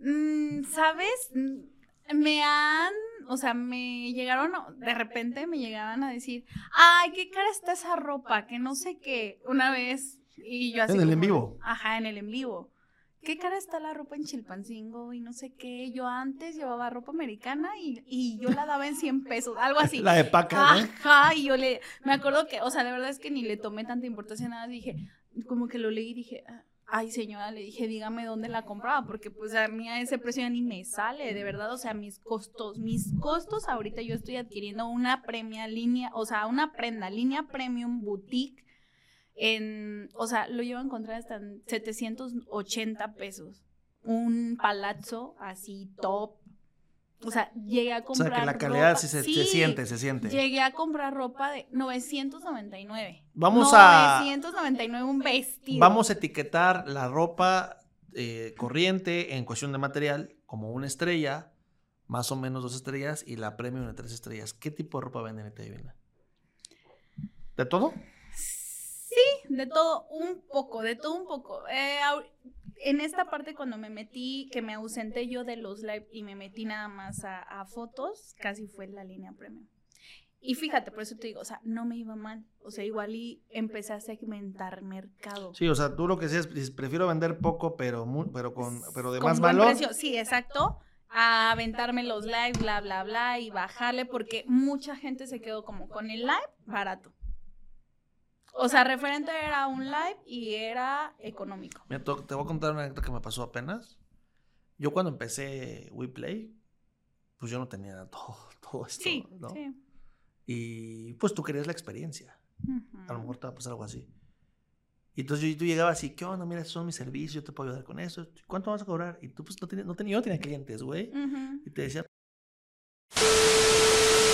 S2: mm, ¿Sabes? Mm, Me han, o sea, me llegaron, de repente me llegaban a decir, ay, qué cara está esa ropa, que no sé qué, una vez, y yo así
S1: En el en
S2: como de-
S1: vivo.
S2: Ajá, en el en vivo. Qué cara está la ropa en Chilpancingo y no sé qué. Yo antes llevaba ropa americana y, y yo la daba en 100 pesos, algo así.
S1: La de paca, ¿no?
S2: Ajá, y yo le, me acuerdo que, o sea, de verdad es que ni le tomé tanta importancia nada, dije, como que lo leí y dije, "Ah, ay señora, le dije, dígame dónde la compraba, porque pues a mí a ese precio ya ni me sale, de verdad, o sea, mis costos, mis costos, ahorita yo estoy adquiriendo una premia línea, o sea, una prenda, línea premium boutique, en, o sea, lo llevo a encontrar hasta en 780 pesos, un palazzo así top, o sea, llegué a
S1: O
S2: comprar
S1: sea, que la calidad
S2: ropa-
S1: sí se, siente, se siente.
S2: Llegué a comprar ropa de 999.
S1: Vamos a-
S2: 999 un vestido.
S1: Vamos a etiquetar la ropa eh, corriente en cuestión de material como una estrella, más o menos dos estrellas, y la premium de tres estrellas. ¿Qué tipo de ropa venden en Divina? ¿De todo?
S2: De todo un poco, de todo un poco. Eh, en esta parte cuando me metí, que me ausenté yo de los live y me metí nada más a, a fotos, casi fue la línea premium. Y fíjate, por eso te digo, o sea, no me iba mal. O sea, igual y empecé a segmentar mercado.
S1: Sí, o sea, tú lo que decías, prefiero vender poco, pero, pero, con, pero de
S2: con
S1: más valor.
S2: precio. Sí, exacto. A aventarme los live, bla, bla, bla, y bajarle, porque mucha gente se quedó como con el live barato. O sea, referente era un live y era económico.
S1: Mira, te te voy a contar una anécdota que me pasó apenas. Yo cuando empecé WePlay, pues yo no tenía (laughs) todo, todo esto,
S2: Sí,
S1: ¿no?
S2: sí.
S1: Y pues tú querías la experiencia. A lo mejor te va a pasar algo así. Y entonces yo, tú llegabas y, ¿qué onda? Mira, estos son mis servicios, yo te puedo ayudar con eso. ¿Cuánto vas a cobrar? Y tú, pues, no tenías, no tenía, yo tenía clientes, güey. Y te decía,